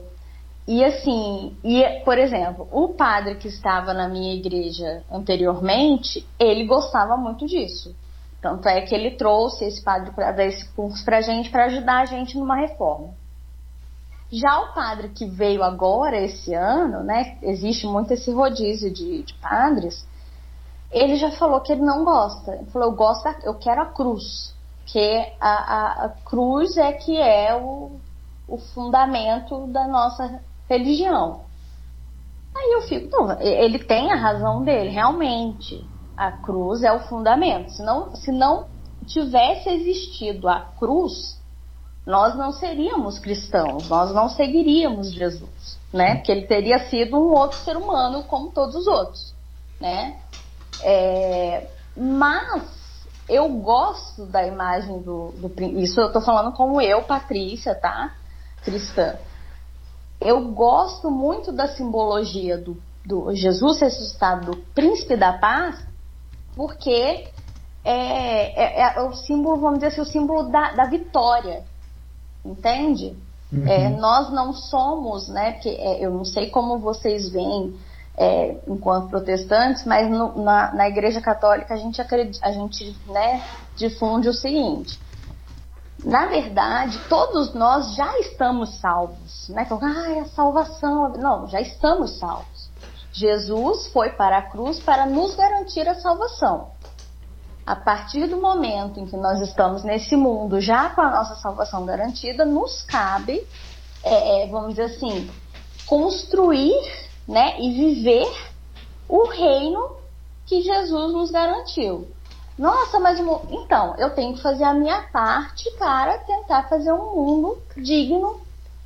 e assim, e, por exemplo, o padre que estava na minha igreja anteriormente, ele gostava muito disso. Tanto é que ele trouxe esse padre para dar esse curso para a gente, para ajudar a gente numa reforma. Já o padre que veio agora, esse ano, né, existe muito esse rodízio de, de padres, ele já falou que ele não gosta. Ele falou, eu gosto, da, eu quero a cruz, que a, a, a cruz é que é o, o fundamento da nossa religião. Aí eu fico, não, ele tem a razão dele, realmente. A cruz é o fundamento. Se não, se não tivesse existido a cruz, nós não seríamos cristãos, nós não seguiríamos Jesus, né? Porque ele teria sido um outro ser humano como todos os outros, né? É, mas eu gosto da imagem do, do isso eu tô falando como eu, Patrícia, tá? Cristã eu gosto muito da simbologia do, do Jesus ressuscitado, do príncipe da paz, porque é, é, é, o símbolo, vamos dizer assim, o símbolo da, da vitória, entende? Uhum. É, nós não somos, né? Porque é, eu não sei como vocês veem é, enquanto protestantes, mas no, na, na Igreja Católica a gente acredita, a gente né, difunde o seguinte: na verdade, todos nós já estamos salvos. Né? Então, ah, a salvação. Não, já estamos salvos. Jesus foi para a cruz para nos garantir a salvação. A partir do momento em que nós estamos nesse mundo, já com a nossa salvação garantida, nos cabe, é, é vamos dizer assim, construir né, e viver o reino que Jesus nos garantiu. Nossa, mas então, eu tenho que fazer a minha parte para tentar fazer um mundo digno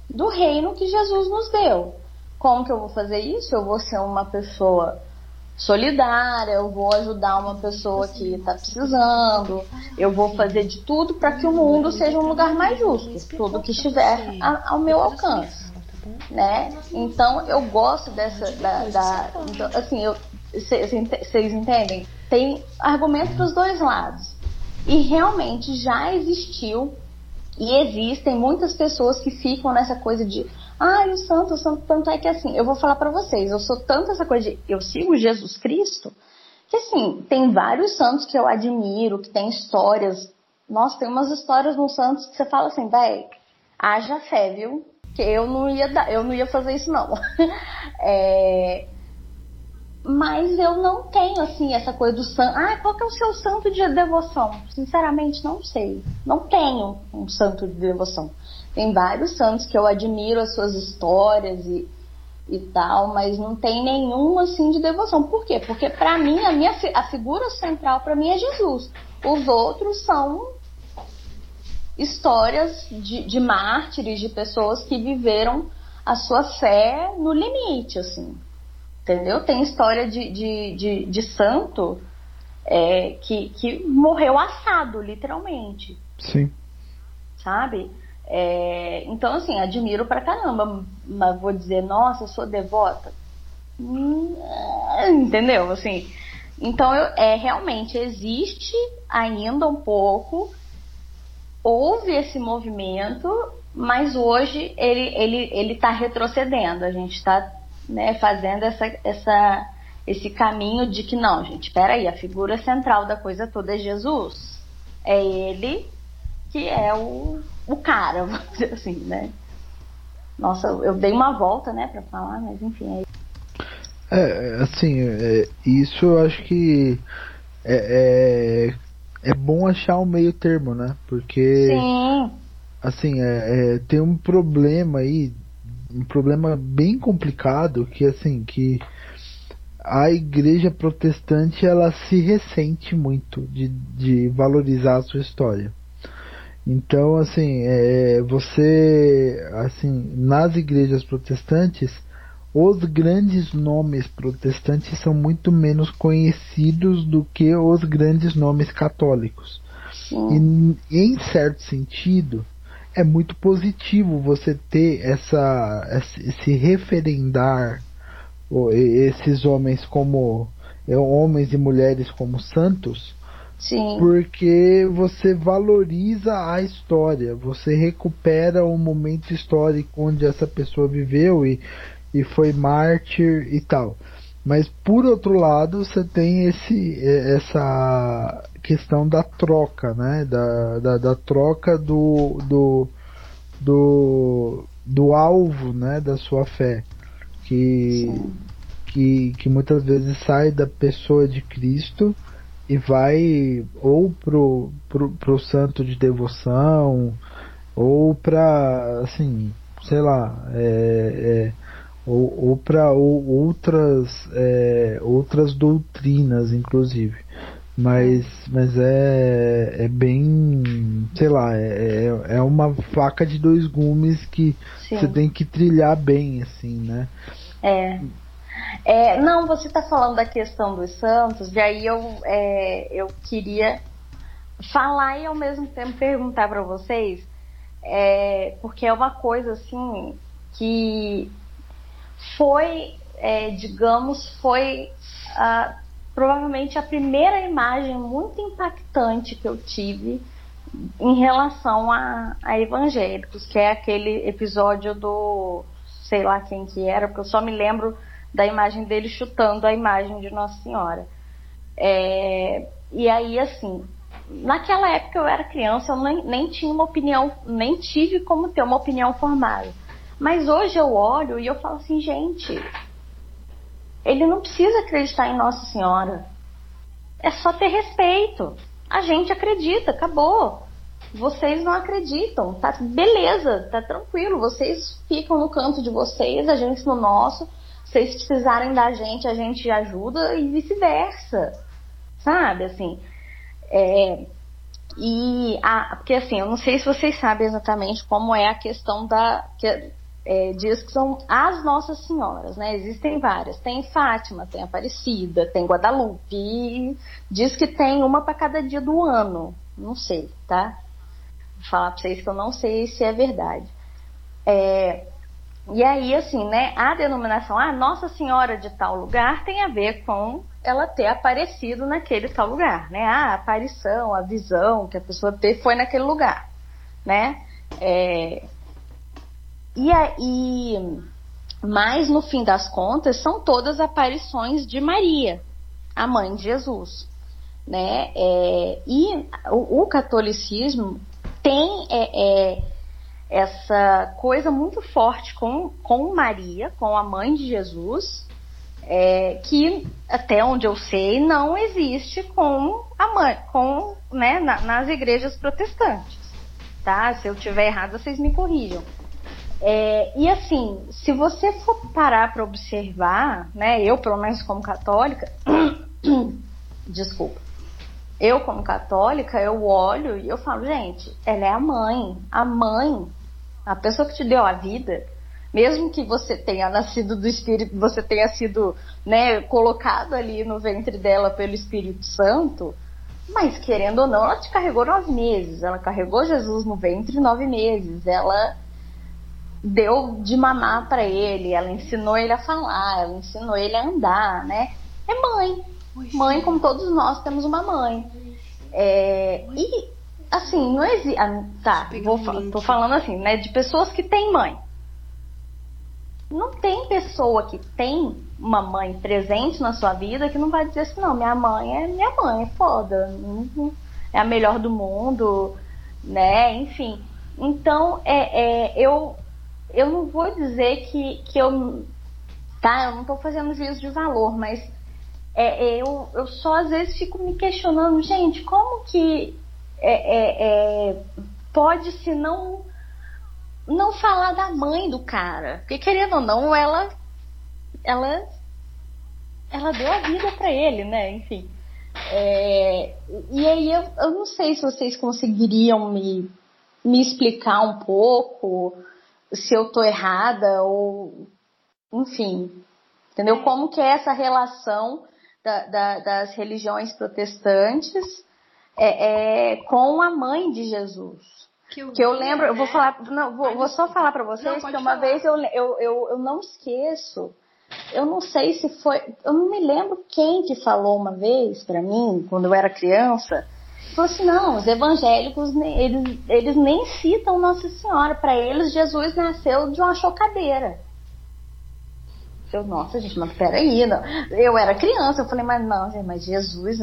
do reino que Jesus nos deu. Como que eu vou fazer isso? Eu vou ser uma pessoa solidária, eu vou ajudar uma pessoa que está precisando, eu vou fazer de tudo para que o mundo seja um lugar mais justo, tudo que estiver ao meu alcance, né? Então eu gosto dessa, da, da então, assim, eu, vocês entendem? Tem argumento para os dois lados. E realmente já existiu e existem muitas pessoas que ficam nessa coisa de ah, o santo, o santo, tanto é que assim, eu vou falar para vocês, eu sou tanto essa coisa de eu sigo Jesus Cristo, que assim, tem vários santos que eu admiro, que tem histórias. Nossa, tem umas histórias nos santos que você fala assim, véi, haja fé, viu? Que eu não ia dar, eu não ia fazer isso não. é, mas eu não tenho assim essa coisa do santo. Ah, qual que é o seu santo de devoção? Sinceramente, não sei. Não tenho um santo de devoção. Tem vários santos que eu admiro as suas histórias e, e tal, mas não tem nenhum assim de devoção. Por quê? Porque para mim a minha a figura central para mim é Jesus. Os outros são histórias de, de mártires, de pessoas que viveram a sua fé no limite, assim. Entendeu? Tem história de, de, de, de santo é, que, que morreu assado, literalmente. Sim. Sabe? É, então, assim, admiro pra caramba, mas vou dizer, nossa, sou devota. Hum, entendeu? Assim, então, eu, é, realmente existe ainda um pouco, houve esse movimento, mas hoje ele ele, ele tá retrocedendo. A gente está né, fazendo essa, essa, esse caminho de que não, gente, espera aí, a figura central da coisa toda é Jesus. É ele que é o, o cara, vamos dizer assim, né? Nossa, eu dei uma volta, né, para falar, mas enfim, é é, assim, é, isso eu acho que é, é, é, bom achar um meio termo, né? Porque, Sim. assim, é, é, tem um problema aí um problema bem complicado que assim que a igreja protestante ela se ressente muito de, de valorizar a sua história. Então, assim, é, você, assim, nas igrejas protestantes, os grandes nomes protestantes são muito menos conhecidos do que os grandes nomes católicos. E, em certo sentido, é muito positivo você ter essa, esse referendar esses homens como é, homens e mulheres como santos Sim. Porque você valoriza a história, você recupera o momento histórico onde essa pessoa viveu e, e foi mártir e tal. Mas por outro lado, você tem esse, essa questão da troca, né? Da, da, da troca do, do, do, do alvo né? da sua fé. Que, que, que muitas vezes sai da pessoa de Cristo e vai ou pro, pro, pro santo de devoção ou para assim sei lá é, é, ou, ou para ou, outras é, outras doutrinas inclusive. Mas mas é, é bem sei lá é, é, é uma faca de dois gumes que Sim. você tem que trilhar bem assim né? É é, não, você está falando da questão dos santos, e aí eu, é, eu queria falar e ao mesmo tempo perguntar para vocês, é, porque é uma coisa assim que foi, é, digamos, foi a, provavelmente a primeira imagem muito impactante que eu tive em relação a, a evangélicos, que é aquele episódio do sei lá quem que era, porque eu só me lembro da imagem dele chutando a imagem de Nossa Senhora. É, e aí, assim, naquela época eu era criança, eu nem, nem tinha uma opinião, nem tive como ter uma opinião formada. Mas hoje eu olho e eu falo assim, gente, ele não precisa acreditar em Nossa Senhora. É só ter respeito. A gente acredita, acabou. Vocês não acreditam, tá beleza, tá tranquilo. Vocês ficam no canto de vocês, a gente no nosso vocês precisarem da gente, a gente ajuda e vice-versa. Sabe, assim. É, e a, porque assim, eu não sei se vocês sabem exatamente como é a questão da. Que, é, diz que são as Nossas Senhoras, né? Existem várias. Tem Fátima, tem Aparecida, tem Guadalupe. diz que tem uma para cada dia do ano. Não sei, tá? Vou falar para vocês que eu não sei se é verdade. É, e aí, assim, né, a denominação, ah, Nossa Senhora de tal lugar tem a ver com ela ter aparecido naquele tal lugar, né? A aparição, a visão que a pessoa teve foi naquele lugar, né? É... E aí, mas no fim das contas, são todas aparições de Maria, a mãe de Jesus, né? É... E o, o catolicismo tem é, é essa coisa muito forte com, com Maria, com a mãe de Jesus, é, que até onde eu sei não existe com a mãe, com né, na, nas igrejas protestantes, tá? Se eu tiver errado, vocês me corrijam. É, e assim, se você for parar para observar, né, eu pelo menos como católica, desculpa, eu como católica, eu olho e eu falo, gente, ela é a mãe. A mãe, a pessoa que te deu a vida, mesmo que você tenha nascido do Espírito, você tenha sido né, colocado ali no ventre dela pelo Espírito Santo, mas querendo ou não, ela te carregou nove meses. Ela carregou Jesus no ventre nove meses. Ela deu de mamar para ele, ela ensinou ele a falar, ela ensinou ele a andar, né? É mãe. Mãe, como todos nós temos uma mãe. É, e, assim, não existe. Ah, tá, vou, tô falando assim, né? De pessoas que têm mãe. Não tem pessoa que tem uma mãe presente na sua vida que não vai dizer assim, não, minha mãe é minha mãe, é foda. É a melhor do mundo, né? Enfim. Então, é, é, eu, eu não vou dizer que, que eu. Tá, eu não tô fazendo juízo de valor, mas é, é, eu, eu só às vezes fico me questionando, gente, como que é, é, é, pode se não não falar da mãe do cara? Porque querendo ou não, ela ela ela deu a vida para ele, né? Enfim. É, e aí eu, eu não sei se vocês conseguiriam me, me explicar um pouco se eu tô errada ou enfim, entendeu? Como que é essa relação da, da, das religiões protestantes é, é, com a mãe de Jesus? Que eu, que eu lembro, eu vou falar, não, vou, vou só falar para vocês não, que uma falar. vez eu, eu, eu, eu não esqueço eu não sei se foi, eu não me lembro quem que falou uma vez para mim, quando eu era criança, falou assim, não, os evangélicos, eles, eles nem citam Nossa Senhora, para eles Jesus nasceu de uma chocadeira. Eu, nossa, gente, mas peraí, não. eu era criança, eu falei, mas não, mas Jesus,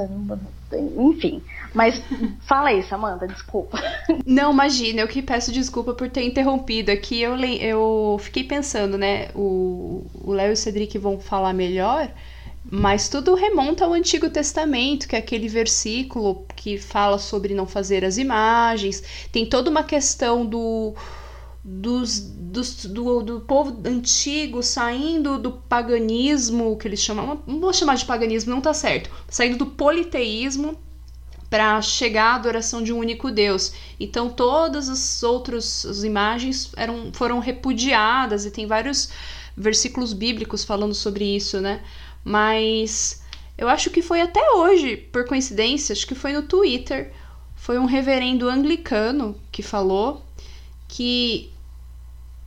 enfim. Mas fala aí, Samanta, desculpa. Não, imagina, eu que peço desculpa por ter interrompido aqui. Eu, eu fiquei pensando, né? O Léo e o Cedric vão falar melhor, mas tudo remonta ao Antigo Testamento, que é aquele versículo que fala sobre não fazer as imagens. Tem toda uma questão do dos, dos, do, do povo antigo saindo do paganismo, que eles chamam, não vou chamar de paganismo, não tá certo, saindo do politeísmo para chegar à adoração de um único Deus. Então todas as outras as imagens eram, foram repudiadas e tem vários versículos bíblicos falando sobre isso, né? Mas eu acho que foi até hoje, por coincidência, acho que foi no Twitter, foi um reverendo anglicano que falou que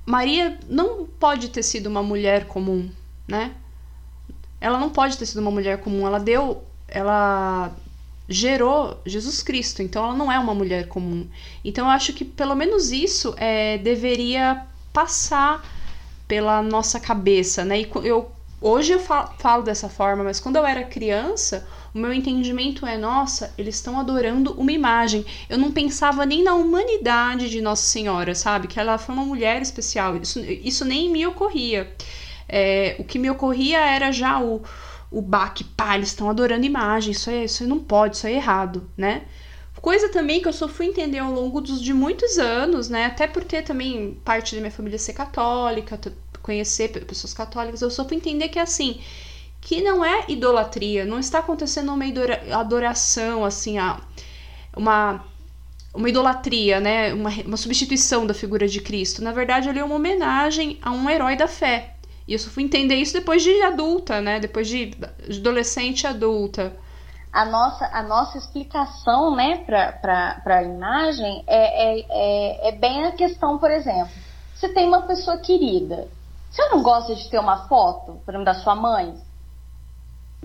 Maria não pode ter sido uma mulher comum, né? Ela não pode ter sido uma mulher comum. Ela deu, ela gerou Jesus Cristo. Então ela não é uma mulher comum. Então eu acho que pelo menos isso é, deveria passar pela nossa cabeça, né? E eu hoje eu falo, falo dessa forma, mas quando eu era criança o meu entendimento é, nossa, eles estão adorando uma imagem. Eu não pensava nem na humanidade de Nossa Senhora, sabe? Que ela foi uma mulher especial. Isso, isso nem me ocorria. É, o que me ocorria era já o, o baque, pá, eles estão adorando imagem. Isso, é, isso não pode, isso é errado, né? Coisa também que eu só fui entender ao longo dos, de muitos anos, né? Até por ter também parte da minha família ser católica, conhecer pessoas católicas, eu só fui entender que assim que não é idolatria, não está acontecendo uma adoração, assim, a, uma, uma idolatria, né? Uma, uma substituição da figura de Cristo. Na verdade, ali é uma homenagem a um herói da fé. E eu só fui entender isso depois de adulta, né? Depois de, adolescente adulta. A nossa, a nossa explicação né, para a imagem é, é, é, é bem a questão, por exemplo, você tem uma pessoa querida. Você não gosta de ter uma foto, por exemplo, da sua mãe?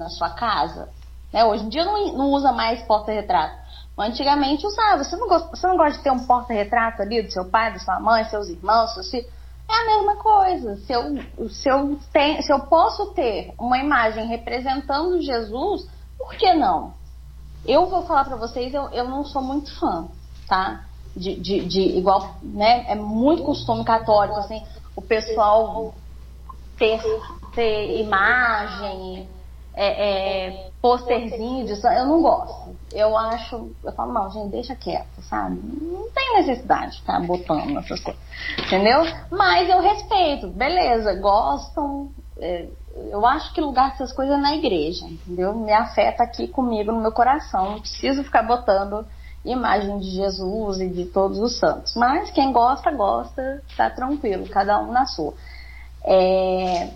Na sua casa. Né? Hoje em dia não, não usa mais porta-retrato. Antigamente usava. Você não, gosta, você não gosta de ter um porta-retrato ali do seu pai, da sua mãe, seus irmãos, seus filhos? É a mesma coisa. Se eu, se, eu tem, se eu posso ter uma imagem representando Jesus, por que não? Eu vou falar para vocês, eu, eu não sou muito fã, tá? De, de, de, igual, né? É muito costume católico, assim, o pessoal ter, ter imagem, é, é, posterzinho disso, eu não gosto. Eu acho, eu falo, não, gente, deixa quieto, sabe? Não tem necessidade de ficar botando essas coisas, entendeu? Mas eu respeito, beleza, gostam. É, eu acho que lugar dessas coisas é na igreja, entendeu? Me afeta aqui comigo no meu coração. Não preciso ficar botando imagem de Jesus e de todos os santos. Mas quem gosta, gosta, tá tranquilo, cada um na sua. É,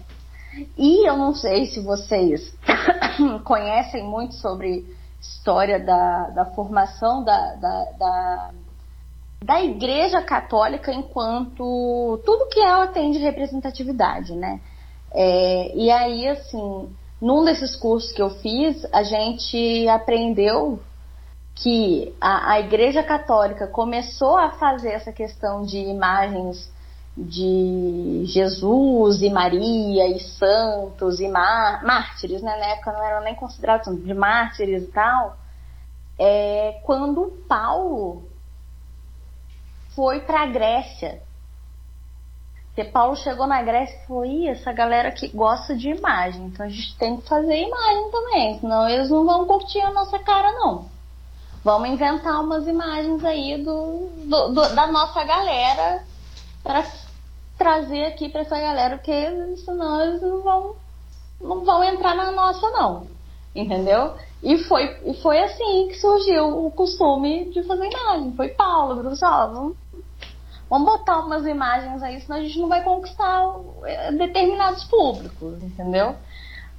e eu não sei se vocês conhecem muito sobre história da, da formação da, da, da, da Igreja Católica enquanto tudo que ela tem de representatividade, né? É, e aí, assim, num desses cursos que eu fiz, a gente aprendeu que a, a Igreja Católica começou a fazer essa questão de imagens de Jesus e Maria e santos e mártires, né? na época não eram nem considerados de mártires e tal, é, quando Paulo foi para a Grécia. Porque Paulo chegou na Grécia e falou: Ih, essa galera que gosta de imagem, então a gente tem que fazer imagem também, senão eles não vão curtir a nossa cara, não. Vamos inventar umas imagens aí do, do, do da nossa galera para trazer aqui para essa galera, porque senão eles não vão, não vão entrar na nossa, não. Entendeu? E foi, e foi assim que surgiu o costume de fazer imagem. Foi Paulo, assim, ó, vamos, vamos botar umas imagens aí, senão a gente não vai conquistar é, determinados públicos, entendeu?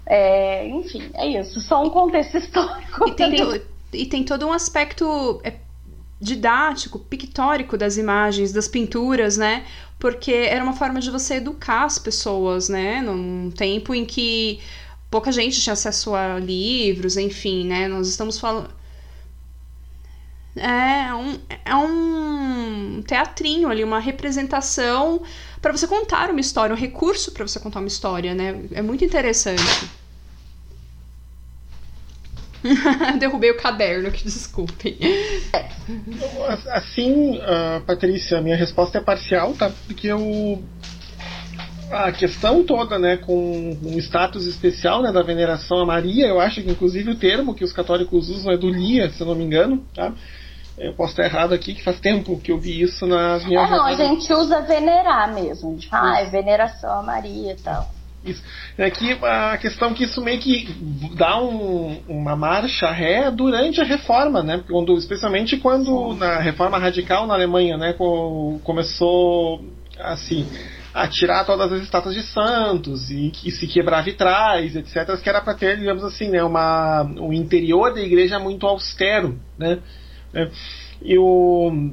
É, enfim, é isso. Só um contexto histórico. E tem, to, e tem todo um aspecto é, didático, pictórico das imagens, das pinturas, né? Porque era uma forma de você educar as pessoas, né? Num tempo em que pouca gente tinha acesso a livros, enfim, né? Nós estamos falando. É um, é um teatrinho ali, uma representação para você contar uma história, um recurso para você contar uma história, né? É muito interessante. Derrubei o caderno, que desculpem. Assim, uh, Patrícia, minha resposta é parcial, tá? Porque eu a questão toda, né, com um status especial, né, da veneração a Maria, eu acho que inclusive o termo que os católicos usam é do Lia, se eu não me engano, tá? Eu posso estar errado aqui, que faz tempo que eu vi isso nas minhas. É, não, a gente usa venerar mesmo. A gente fala, ah, é veneração a Maria e tal. Isso. É que a questão que isso meio que dá um, uma marcha ré durante a reforma, né? Quando, especialmente quando na reforma radical na Alemanha, né? Começou assim a tirar todas as estátuas de santos e, e se quebrar vitrais, etc. Que era para ter, digamos assim, né? Uma, um interior da igreja muito austero, né? É, e o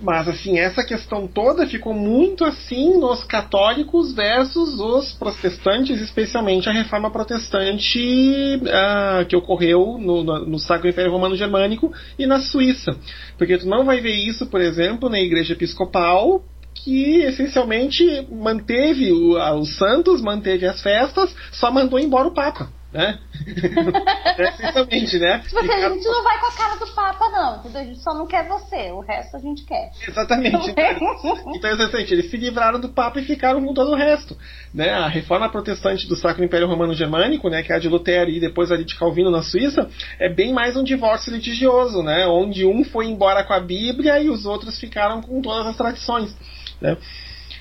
mas assim, essa questão toda ficou muito assim nos católicos versus os protestantes, especialmente a reforma protestante uh, que ocorreu no, no, no, Sacro Império Romano Germânico e na Suíça. Porque tu não vai ver isso, por exemplo, na igreja episcopal, que essencialmente manteve o, os santos, manteve as festas, só mandou embora o Papa né? é, essencialmente, né? Tipo assim, a gente não vai com a cara do Papa, não. Entendeu? A gente só não quer você, o resto a gente quer. Exatamente. então, exatamente, eles se livraram do Papa e ficaram todo o resto. Né? A reforma protestante do Sacro Império Romano Germânico, né, que é a de Lutero e depois a de Calvino na Suíça, é bem mais um divórcio litigioso, né? Onde um foi embora com a Bíblia e os outros ficaram com todas as tradições. Né?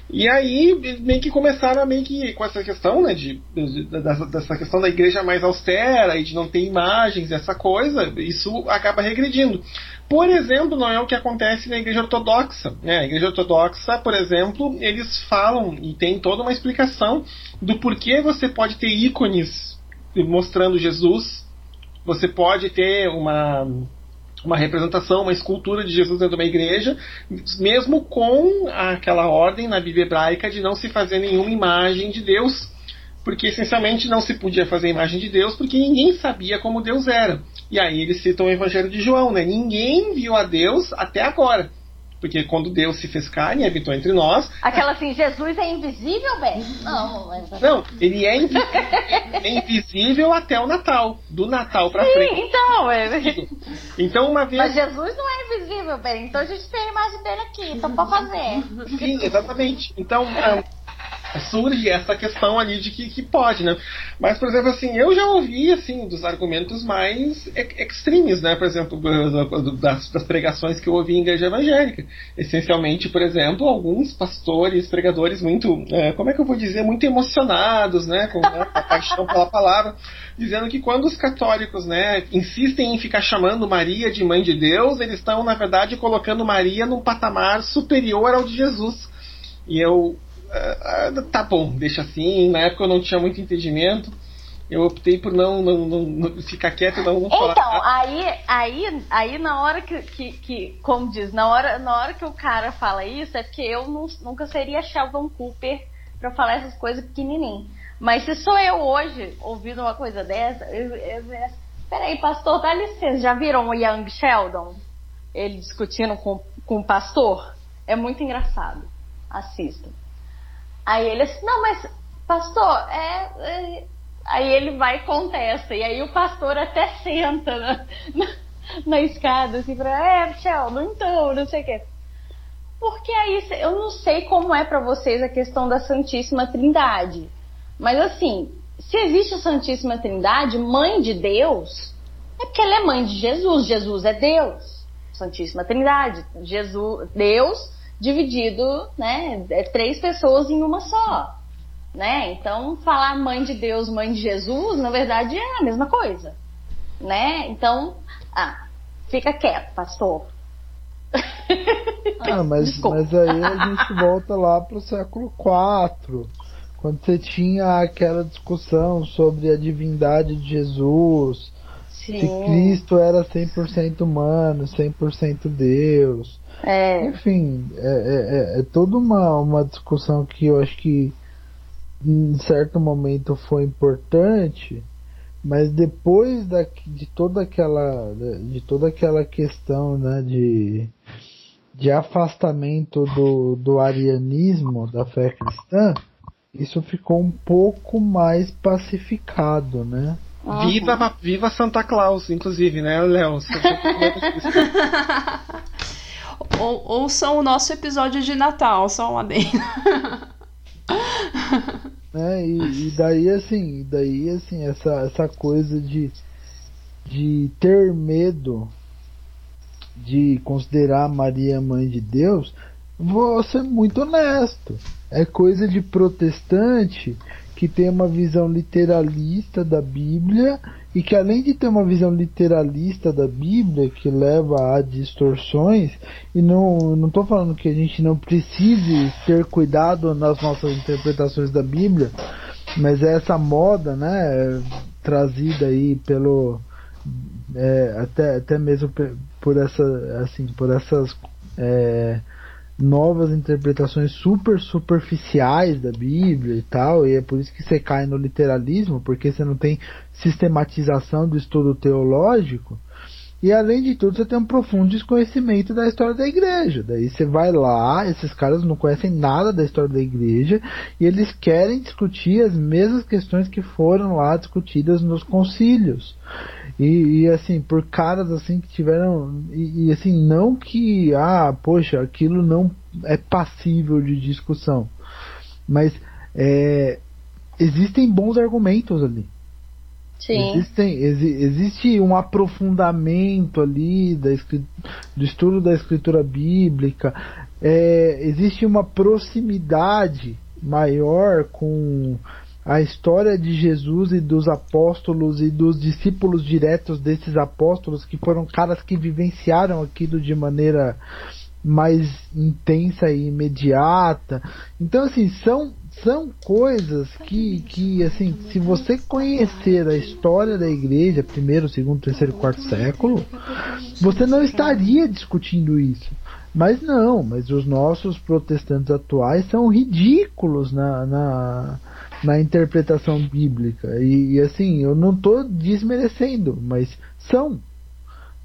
E aí, meio que começaram a meio que com essa questão, né, de, de, dessa, dessa questão da igreja mais austera e de não ter imagens, essa coisa, isso acaba regredindo. Por exemplo, não é o que acontece na igreja ortodoxa. Né? A igreja ortodoxa, por exemplo, eles falam e tem toda uma explicação do porquê você pode ter ícones mostrando Jesus, você pode ter uma uma representação, uma escultura de Jesus dentro de uma igreja, mesmo com aquela ordem na Bíblia hebraica de não se fazer nenhuma imagem de Deus, porque essencialmente não se podia fazer imagem de Deus porque ninguém sabia como Deus era. E aí eles citam o Evangelho de João, né? Ninguém viu a Deus até agora. Porque quando Deus se fez carne e habitou entre nós. Aquela assim, Jesus é invisível, bem? Não, mas... Não, ele é, invisível, é invisível até o Natal. Do Natal pra Sim, frente. então. É... Então, uma vez. Mas Jesus não é invisível, bem. Então a gente tem a imagem dele aqui, então pode fazer. Sim, exatamente. Então. Um surge essa questão ali de que, que pode, né? Mas, por exemplo, assim, eu já ouvi, assim, dos argumentos mais extremes, né? Por exemplo, das, das pregações que eu ouvi em igreja evangélica. Essencialmente, por exemplo, alguns pastores, pregadores muito, é, como é que eu vou dizer, muito emocionados, né? Com né, a paixão pela palavra, dizendo que quando os católicos, né, insistem em ficar chamando Maria de mãe de Deus, eles estão, na verdade, colocando Maria num patamar superior ao de Jesus. E eu uh, tá bom, deixa assim. Na época eu não tinha muito entendimento. Eu optei por não, não, não, não ficar quieto e não, não falar. Então, aí, aí, aí na hora que, que, que, como diz, na hora, na hora que o cara fala isso, é porque eu não, nunca seria Sheldon Cooper para falar essas coisas pequenininho. Mas se sou eu hoje ouvindo uma coisa dessa, eu, eu, eu, peraí, pastor, dá licença, já viram o Young Sheldon? Ele discutindo com, com o pastor? É muito engraçado. Assistam. Aí ele assim, não, mas pastor, é, é... Aí ele vai e contesta. E aí o pastor até senta na, na, na escada, assim, pra, é, não então, não sei o quê. Porque aí, eu não sei como é para vocês a questão da Santíssima Trindade. Mas assim, se existe a Santíssima Trindade, mãe de Deus, é porque ela é mãe de Jesus. Jesus é Deus. Santíssima Trindade. Jesus, Deus dividido, né? É três pessoas em uma só. né? Então, falar mãe de Deus, mãe de Jesus, na verdade é a mesma coisa, né? Então, ah, fica quieto, pastor. Ah, mas, mas aí a gente volta lá pro século IV, quando você tinha aquela discussão sobre a divindade de Jesus, Sim. se Cristo era 100% humano, 100% Deus. É. Enfim, é, é, é, é toda uma, uma discussão que eu acho que em certo momento foi importante, mas depois da, de toda aquela de toda aquela questão né, de, de afastamento do, do arianismo da fé cristã, isso ficou um pouco mais pacificado, né? Viva, viva Santa Claus, inclusive, né, Léo? ou, ouçam o nosso episódio de Natal, só uma adendo. né? E, e, daí assim, daí assim, essa, essa coisa de, de ter medo de considerar Maria mãe de Deus, vou ser muito honesto. É coisa de protestante que tem uma visão literalista da Bíblia e que além de ter uma visão literalista da Bíblia que leva a distorções e não não estou falando que a gente não precise ter cuidado nas nossas interpretações da Bíblia mas é essa moda né trazida aí pelo é, até até mesmo por essa assim por essas é, novas interpretações super superficiais da Bíblia e tal, e é por isso que você cai no literalismo, porque você não tem sistematização do estudo teológico. E além de tudo, você tem um profundo desconhecimento da história da igreja. Daí você vai lá, esses caras não conhecem nada da história da igreja e eles querem discutir as mesmas questões que foram lá discutidas nos concílios. E, e assim, por caras assim que tiveram. E, e assim, não que, ah, poxa, aquilo não é passível de discussão. Mas é, existem bons argumentos ali. Sim. Existem, exi, existe um aprofundamento ali da, do estudo da escritura bíblica, é, existe uma proximidade maior com a história de Jesus e dos apóstolos e dos discípulos diretos desses apóstolos, que foram caras que vivenciaram aquilo de maneira mais intensa e imediata. Então, assim, são são coisas que, que, assim, se você conhecer a história da igreja, primeiro, segundo, terceiro, quarto século, você não estaria discutindo isso. Mas não, mas os nossos protestantes atuais são ridículos na, na, na interpretação bíblica. E, e assim, eu não estou desmerecendo, mas são.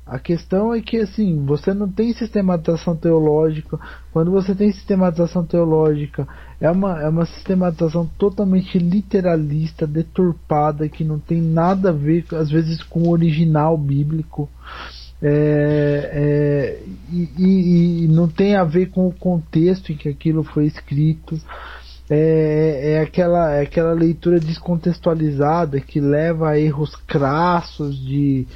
A questão é que assim, você não tem sistematização teológica. Quando você tem sistematização teológica, é uma, é uma sistematização totalmente literalista, deturpada, que não tem nada a ver, às vezes, com o original bíblico. É, é, e, e, e, não tem a ver com o contexto em que aquilo foi escrito. É, é, aquela, é aquela leitura descontextualizada que leva a erros crassos de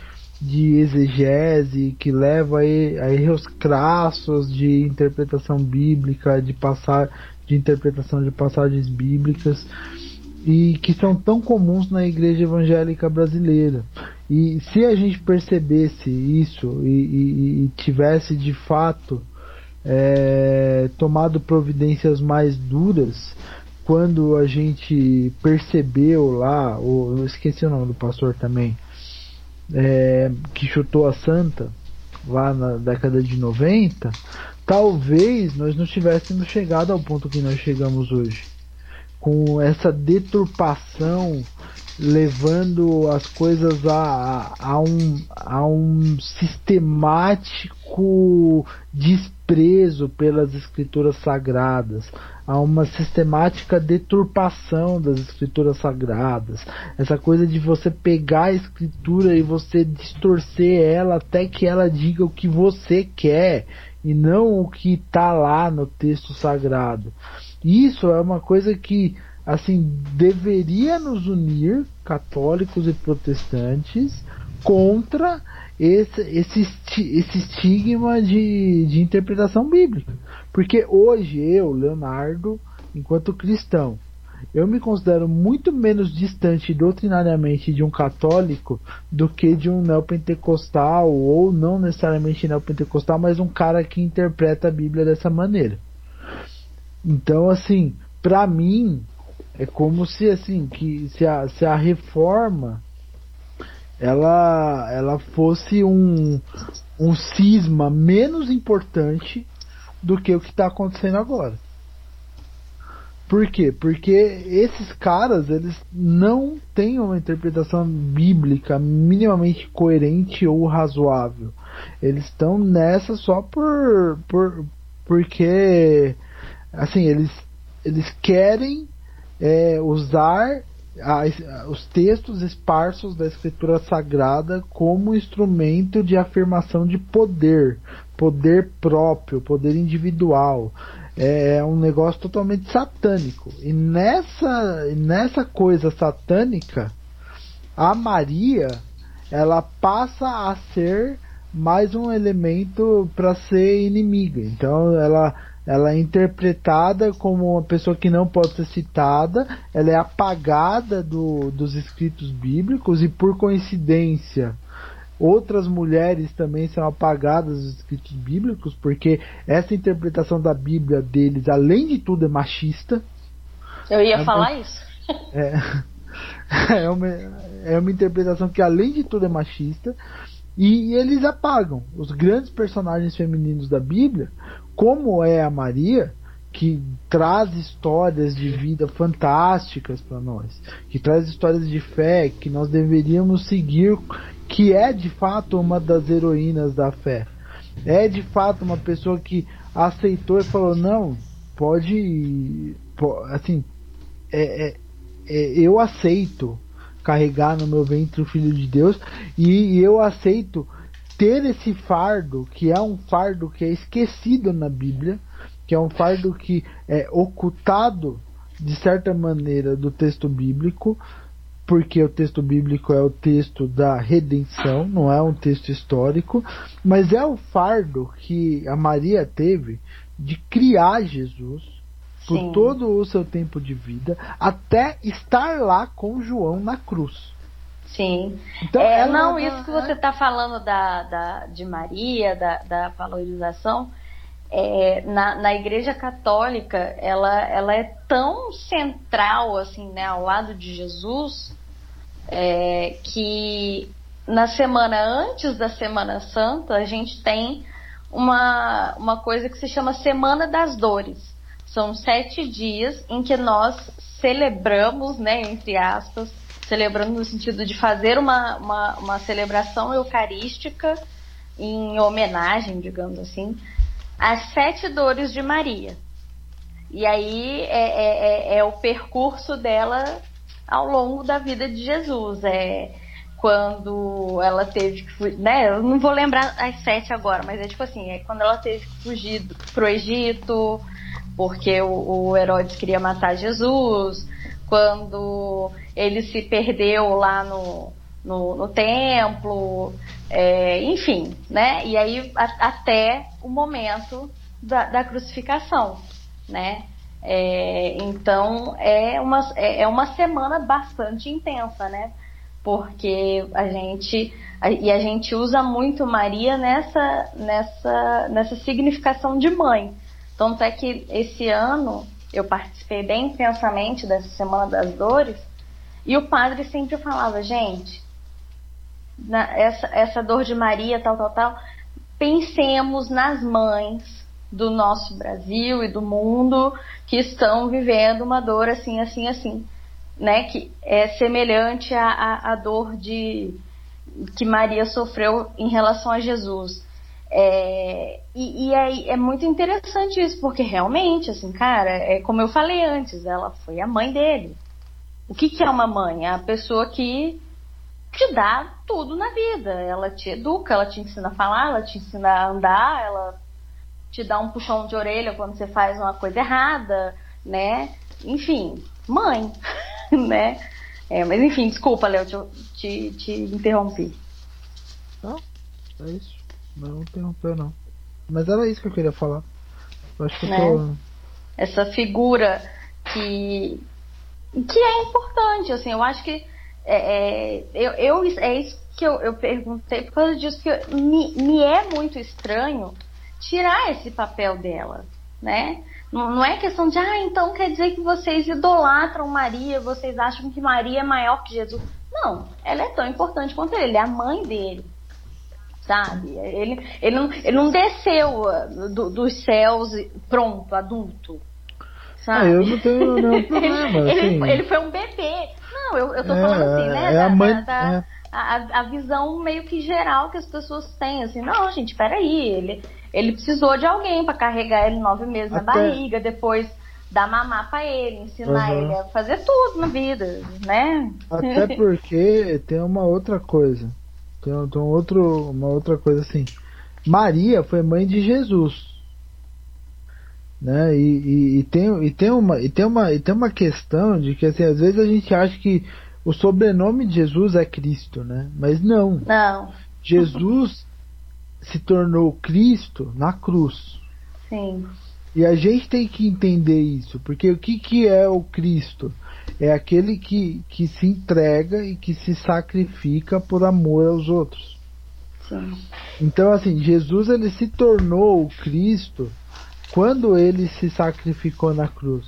de exegese que leva a erros crassos de interpretação bíblica, de passar de interpretação de passagens bíblicas e que são tão comuns na igreja evangélica brasileira. E se a gente percebesse isso e, e, e tivesse de fato é, tomado providências mais duras, quando a gente percebeu lá, ou, eu esqueci o nome do pastor também, é, que chutou a Santa lá na década de 90, talvez nós não tivéssemos chegado ao ponto que nós chegamos hoje. Com essa deturpação levando as coisas a, a, um, a um sistemático desprezo pelas escrituras sagradas, a uma sistemática deturpação das escrituras sagradas, essa coisa de você pegar a escritura e você distorcer ela até que ela diga o que você quer e não o que está lá no texto sagrado. Isso é uma coisa que assim deveria nos unir católicos e protestantes contra esse, esse, esse estigma de, de interpretação bíblica. Porque hoje eu, Leonardo, enquanto cristão, eu me considero muito menos distante doutrinariamente de um católico do que de um neopentecostal, ou não necessariamente neopentecostal, mas um cara que interpreta a Bíblia dessa maneira. Então, assim, para mim, é como se assim, que se a, se a reforma ela, ela fosse um, um cisma menos importante do que o que está acontecendo agora. Por quê? Porque esses caras, eles não têm uma interpretação bíblica minimamente coerente ou razoável. Eles estão nessa só por, por porque assim, eles eles querem é, usar a, os textos esparsos da escritura sagrada como instrumento de afirmação de poder, poder próprio, poder individual é, é um negócio totalmente satânico. E nessa, nessa coisa satânica, a Maria ela passa a ser mais um elemento para ser inimiga. Então ela ela é interpretada como uma pessoa que não pode ser citada, ela é apagada do, dos escritos bíblicos e por coincidência Outras mulheres também são apagadas dos escritos bíblicos, porque essa interpretação da Bíblia deles, além de tudo, é machista. Eu ia é, falar isso. É, é, uma, é uma interpretação que, além de tudo, é machista. E, e eles apagam os grandes personagens femininos da Bíblia, como é a Maria, que traz histórias de vida fantásticas para nós, que traz histórias de fé que nós deveríamos seguir que é de fato uma das heroínas da fé. É de fato uma pessoa que aceitou e falou: não, pode. assim, é, é, é, eu aceito carregar no meu ventre o Filho de Deus e eu aceito ter esse fardo, que é um fardo que é esquecido na Bíblia, que é um fardo que é ocultado de certa maneira do texto bíblico, porque o texto bíblico é o texto da redenção, não é um texto histórico, mas é o fardo que a Maria teve de criar Jesus por Sim. todo o seu tempo de vida, até estar lá com João na cruz. Sim. Então, é, não, isso que você está falando da, da, de Maria, da, da valorização, é, na, na Igreja Católica, ela, ela é tão central, assim, né, ao lado de Jesus, é, que na semana antes da Semana Santa, a gente tem uma, uma coisa que se chama Semana das Dores. São sete dias em que nós celebramos, né, entre aspas, celebrando no sentido de fazer uma, uma, uma celebração eucarística em homenagem, digamos assim, as sete dores de Maria. E aí é, é, é, é o percurso dela ao longo da vida de Jesus. É quando ela teve que fugir, né? Eu não vou lembrar as sete agora, mas é tipo assim, é quando ela teve que fugir pro Egito, porque o, o Herodes queria matar Jesus, quando ele se perdeu lá no, no, no templo, é, enfim, né? E aí a, até o momento da, da crucificação, né? É, então é uma, é, é uma semana bastante intensa, né? Porque a gente a, e a gente usa muito Maria nessa nessa nessa significação de mãe. Tanto é que esse ano eu participei bem intensamente dessa Semana das Dores e o padre sempre falava, gente, na, essa, essa dor de Maria, tal, tal, tal, pensemos nas mães do nosso Brasil e do mundo que estão vivendo uma dor assim, assim, assim, né? Que é semelhante à, à dor de que Maria sofreu em relação a Jesus. É, e, e é, é, muito interessante isso, porque realmente, assim, cara, é como eu falei antes, ela foi a mãe dele. O que, que é uma mãe? É a pessoa que te dá tudo na vida. Ela te educa, ela te ensina a falar, ela te ensina a andar, ela te dá um puxão de orelha quando você faz uma coisa errada, né? Enfim, mãe, né? É, mas enfim, desculpa, Léo, te, te, te interrompi. Não, é isso. Não interrompeu, não. Mas era isso que eu queria falar. Eu acho que né? eu tô... Essa figura que, que é importante, assim, eu acho que é, é, eu, eu, é isso que eu, eu perguntei por causa disso, que me, me é muito estranho tirar esse papel dela, né? Não, não é questão de, ah, então quer dizer que vocês idolatram Maria, vocês acham que Maria é maior que Jesus. Não, ela é tão importante quanto ele, é a mãe dele. Sabe? Ele, ele, não, ele não desceu uh, do, dos céus pronto, adulto. Sabe? Ah, eu não tenho nenhum problema. ele, assim. ele, foi um bebê. Não, eu, eu tô é, falando assim, né? É da, a mãe. Da, é. a, a visão meio que geral que as pessoas têm, assim, não, gente, peraí, ele, ele precisou de alguém para carregar ele nove meses Até... na barriga, depois dar mamar para ele, ensinar uhum. ele a fazer tudo na vida, né? Até porque tem uma outra coisa. Tem, tem um outro, uma outra coisa assim. Maria foi mãe de Jesus. Né? E, e, e, tem, e, tem uma, e, tem uma, e tem uma questão de que assim, às vezes a gente acha que o sobrenome de Jesus é Cristo, né? Mas não. Não. Jesus se tornou Cristo na cruz. Sim. E a gente tem que entender isso, porque o que, que é o Cristo? É aquele que, que se entrega e que se sacrifica por amor aos outros. Sim. Então, assim, Jesus ele se tornou o Cristo quando ele se sacrificou na cruz.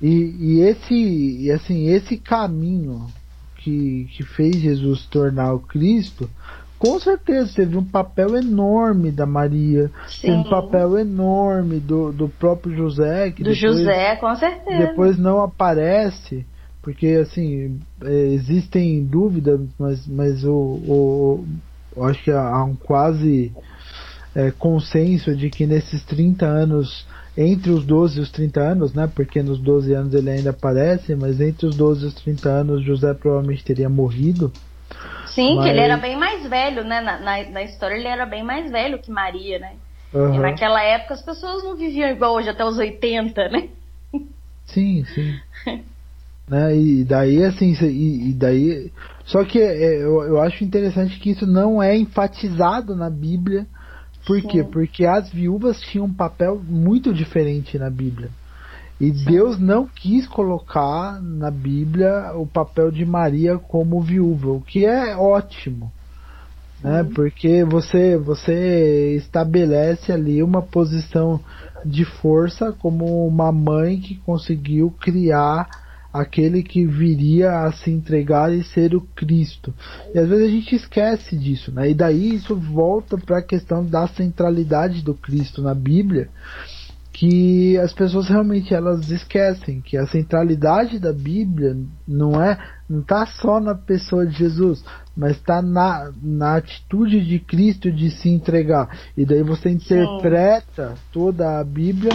E, e esse, e assim, esse caminho que, que fez Jesus tornar o Cristo com certeza teve um papel enorme da Maria, Sim. teve um papel enorme do, do próprio José. Que do depois, José, com certeza. Depois não aparece, porque assim, é, existem dúvidas, mas, mas o, o, acho que há um quase é, consenso de que nesses 30 anos, entre os 12 e os 30 anos, né? Porque nos 12 anos ele ainda aparece, mas entre os 12 e os 30 anos José provavelmente teria morrido. Sim, Mas... que ele era bem mais velho, né? Na, na, na, história ele era bem mais velho que Maria, né? Uhum. E naquela época as pessoas não viviam igual hoje, até os 80, né? Sim, sim. né? E daí, assim, e, daí. Só que é, eu, eu acho interessante que isso não é enfatizado na Bíblia. Por sim. quê? Porque as viúvas tinham um papel muito diferente na Bíblia. E Deus não quis colocar na Bíblia o papel de Maria como viúva, o que é ótimo. Né? Porque você, você estabelece ali uma posição de força como uma mãe que conseguiu criar aquele que viria a se entregar e ser o Cristo. E às vezes a gente esquece disso, né? E daí isso volta para a questão da centralidade do Cristo na Bíblia que as pessoas realmente elas esquecem que a centralidade da Bíblia não é não está só na pessoa de Jesus, mas está na, na atitude de Cristo de se entregar. E daí você interpreta toda a Bíblia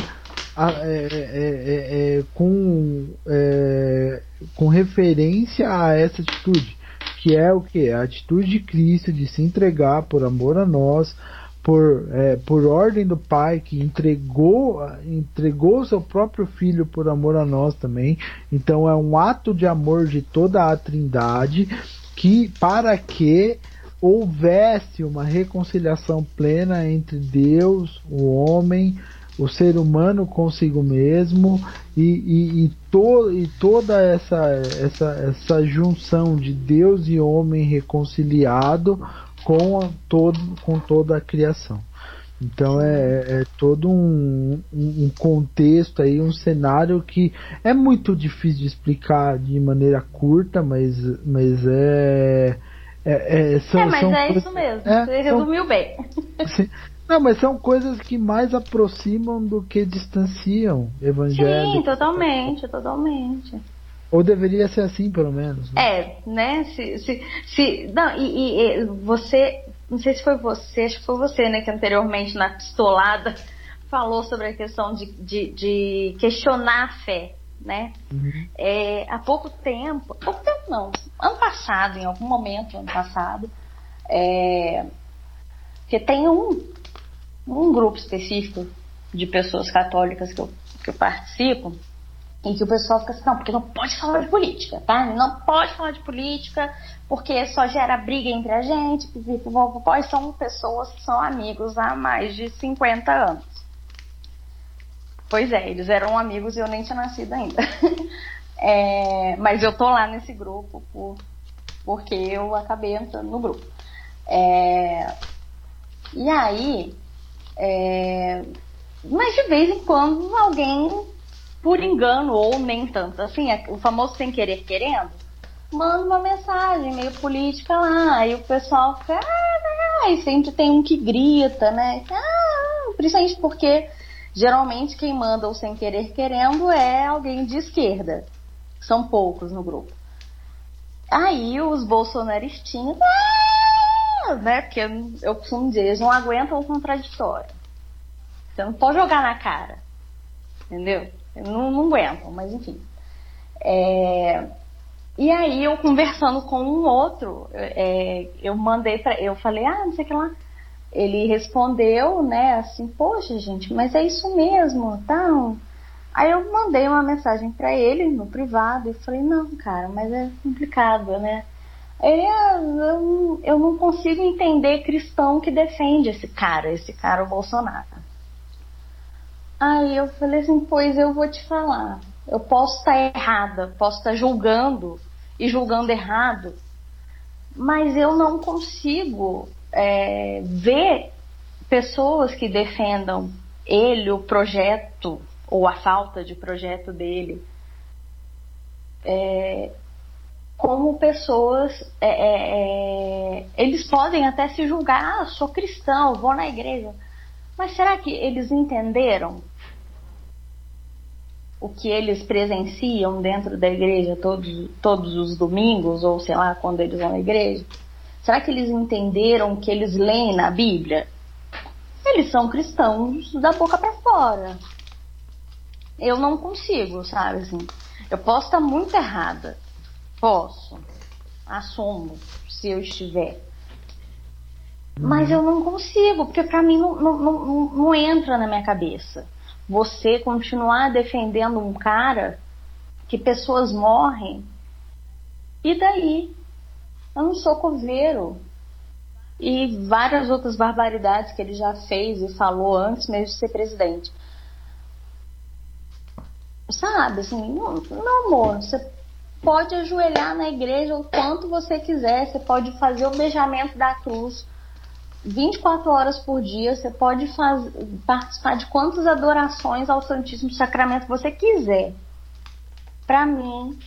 a, é, é, é, é com, é, com referência a essa atitude, que é o que? A atitude de Cristo de se entregar por amor a nós, por, é, por ordem do Pai que entregou entregou seu próprio filho por amor a nós também. Então é um ato de amor de toda a Trindade que para que houvesse uma reconciliação plena entre Deus, o homem, o ser humano consigo mesmo e, e, e, to, e toda essa, essa, essa junção de Deus e homem reconciliado com, a, todo, com toda a criação. Então é, é todo um, um, contexto aí, um cenário que é muito difícil de explicar de maneira curta, mas, mas é. É, é, são, é mas é isso mesmo, é, você resumiu são, bem. Não, mas são coisas que mais aproximam do que distanciam evangelho. Sim, totalmente, totalmente. Ou deveria ser assim, pelo menos. Né? É, né? Se, se, se, não, e, e, você, não sei se foi você, acho que foi você, né, que anteriormente na pistolada falou sobre a questão de, de, de questionar a fé, né? Uhum. É, há pouco tempo, pouco tempo não, ano passado, em algum momento, ano passado, é, que tem um, um grupo específico de pessoas católicas que eu, que eu participo, em que o pessoal fica assim, não, porque não pode falar de política, tá? Não pode falar de política, porque só gera briga entre a gente, e são pessoas que são amigos há mais de 50 anos. Pois é, eles eram amigos e eu nem tinha nascido ainda. É, mas eu tô lá nesse grupo por, porque eu acabei entrando no grupo. É, e aí, é, mas de vez em quando alguém, por engano ou nem tanto, assim, é o famoso sem querer querendo, manda uma mensagem meio política lá, aí o pessoal fica, ah, e sempre tem um que grita, né? Ah, principalmente porque geralmente quem manda o sem querer querendo é alguém de esquerda. São poucos no grupo. Aí os bolsonaristinhos, ah, né? Porque eu costumo dizer, eles não aguentam o contraditório. Você não pode jogar na cara. Entendeu? Não, não aguentam, mas enfim. É, e aí eu conversando com um outro, é, eu mandei para, eu falei, ah, não sei o que lá. Ele respondeu, né, assim, poxa gente, mas é isso mesmo, tá? Aí eu mandei uma mensagem para ele no privado e falei, não, cara, mas é complicado, né? Ah, eu, eu não consigo entender cristão que defende esse cara, esse cara, o Bolsonaro. Aí eu falei assim, pois eu vou te falar. Eu posso estar errada, posso estar julgando e julgando errado, mas eu não consigo é, ver pessoas que defendam ele, o projeto, ou a falta de projeto dele, é, como pessoas. É, é, é eles podem até se julgar, ah, sou cristão, vou na igreja. Mas será que eles entenderam o que eles presenciam dentro da igreja todos, todos os domingos, ou sei lá, quando eles vão à igreja? Será que eles entenderam o que eles leem na Bíblia? Eles são cristãos da boca para fora. Eu não consigo, sabe assim. Eu posso estar muito errada. Posso. Assumo, se eu estiver. Mas eu não consigo, porque para mim não, não, não, não entra na minha cabeça você continuar defendendo um cara que pessoas morrem. E daí? Eu não sou coveiro. E várias outras barbaridades que ele já fez e falou antes mesmo de ser presidente. Sabe, assim, meu amor, você pode ajoelhar na igreja o quanto você quiser, você pode fazer o beijamento da cruz 24 horas por dia, você pode faz, participar de quantas adorações ao Santíssimo Sacramento você quiser. Para mim,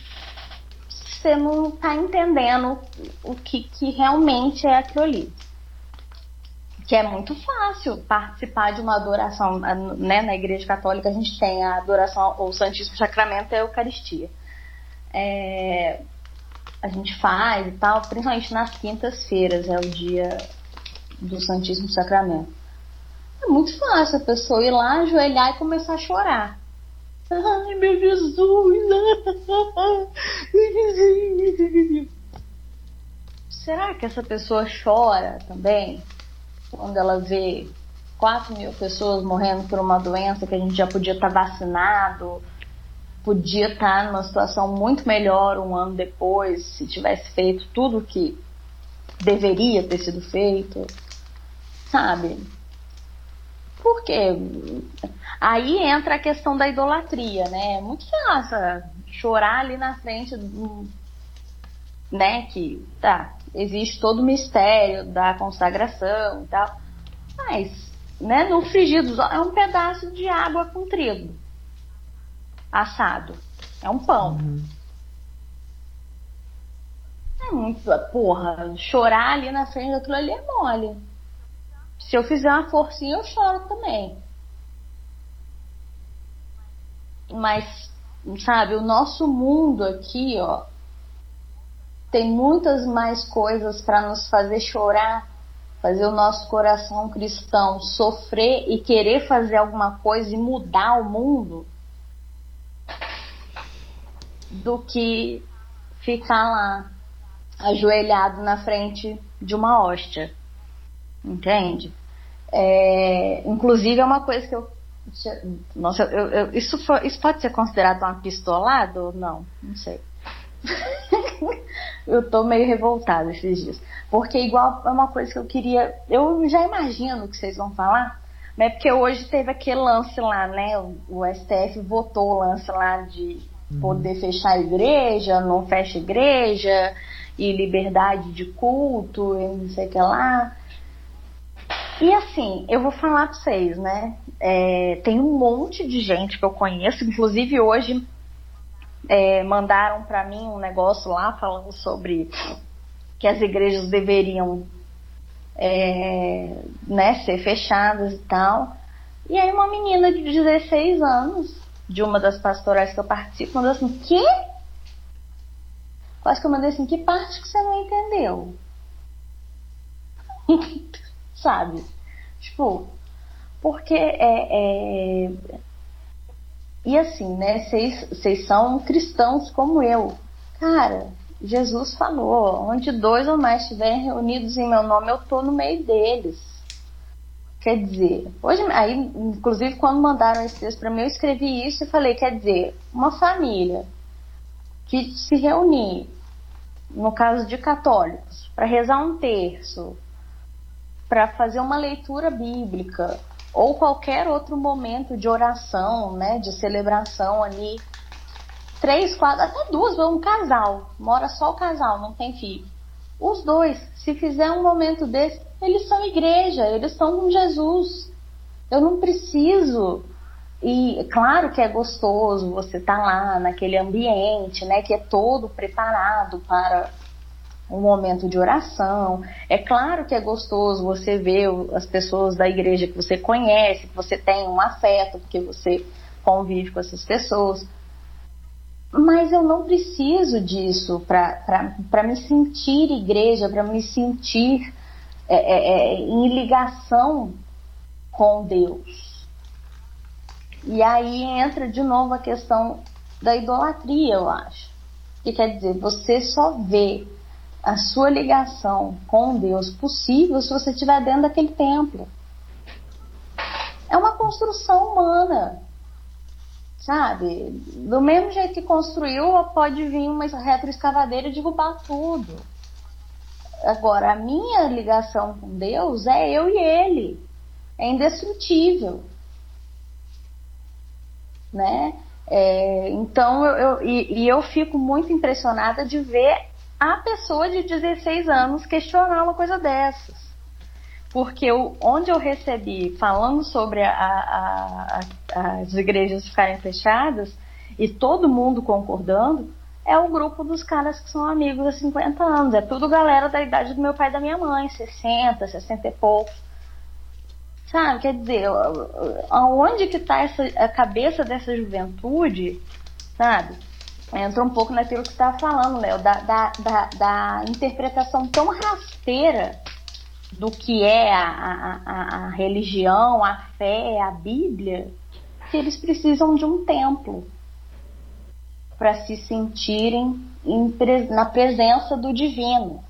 você não está entendendo o que, que realmente é aquilo ali. Que é muito fácil participar de uma adoração. Né? Na Igreja Católica a gente tem a adoração ao Santíssimo Sacramento e a Eucaristia. É, a gente faz e tal, principalmente nas quintas-feiras, é o dia do Santíssimo Sacramento. É muito fácil a pessoa ir lá, ajoelhar e começar a chorar. Ai, meu Jesus! Será que essa pessoa chora também quando ela vê 4 mil pessoas morrendo por uma doença que a gente já podia estar vacinado, podia estar numa situação muito melhor um ano depois, se tivesse feito tudo o que deveria ter sido feito? sabe? Porque aí entra a questão da idolatria, né? É muito fácil chorar ali na frente do, né, que tá, existe todo o mistério da consagração e tal. Mas, né, no frigido é um pedaço de água com trigo assado. É um pão. Uhum. É muito, porra, chorar ali na frente daquilo ali é mole. Se eu fizer uma forcinha, eu choro também. Mas, sabe, o nosso mundo aqui, ó, tem muitas mais coisas para nos fazer chorar, fazer o nosso coração cristão sofrer e querer fazer alguma coisa e mudar o mundo do que ficar lá ajoelhado na frente de uma hóstia. Entende? É, inclusive é uma coisa que eu. Nossa, eu, eu, isso, for, isso pode ser considerado uma pistolada ou não? Não sei. eu tô meio revoltada esses dias. Porque igual é uma coisa que eu queria. Eu já imagino que vocês vão falar, né? Porque hoje teve aquele lance lá, né? O, o STF votou o lance lá de poder fechar a igreja, não fecha igreja, e liberdade de culto, e não sei o que lá. E assim, eu vou falar pra vocês, né? É, tem um monte de gente que eu conheço, inclusive hoje é, mandaram para mim um negócio lá falando sobre que as igrejas deveriam é, né, ser fechadas e tal. E aí uma menina de 16 anos, de uma das pastorais que eu participo, mandou assim, que? Quase que eu mandei assim, que parte que você não entendeu? Sabe? Tipo, porque é, é... E assim, né? Vocês são cristãos como eu. Cara, Jesus falou: onde dois ou mais estiverem reunidos em meu nome, eu tô no meio deles. Quer dizer, hoje, aí, inclusive, quando mandaram esse texto para mim, eu escrevi isso e falei: quer dizer, uma família que se reunir, no caso de católicos, para rezar um terço, para fazer uma leitura bíblica ou qualquer outro momento de oração, né, de celebração ali, três, quatro, até duas, um casal, mora só o casal, não tem filho. Os dois, se fizer um momento desse, eles são igreja, eles estão com Jesus. Eu não preciso e claro que é gostoso você estar tá lá naquele ambiente, né, que é todo preparado para um momento de oração. É claro que é gostoso você ver as pessoas da igreja que você conhece, que você tem um afeto, porque você convive com essas pessoas. Mas eu não preciso disso para me sentir igreja, para me sentir é, é, é, em ligação com Deus. E aí entra de novo a questão da idolatria, eu acho. Que quer dizer, você só vê a sua ligação com Deus possível se você estiver dentro daquele templo. É uma construção humana. Sabe? Do mesmo jeito que construiu, pode vir uma retroescavadeira e derrubar tudo. Agora, a minha ligação com Deus é eu e Ele. É indestrutível né? É, então eu, eu e, e, eu fico muito impressionada de ver a pessoa de 16 anos questionar uma coisa dessas. Porque eu, onde eu recebi falando sobre a, a, a, as igrejas ficarem fechadas e todo mundo concordando, é o grupo dos caras que são amigos há 50 anos. É tudo galera da idade do meu pai e da minha mãe, 60, 60 e poucos. Sabe? Quer dizer, aonde que está a cabeça dessa juventude, sabe? Entra um pouco naquilo que você estava falando, Léo, da, da, da, da, interpretação tão rasteira do que é a, a, a religião, a fé, a Bíblia, que eles precisam de um templo para se sentirem em, na presença do divino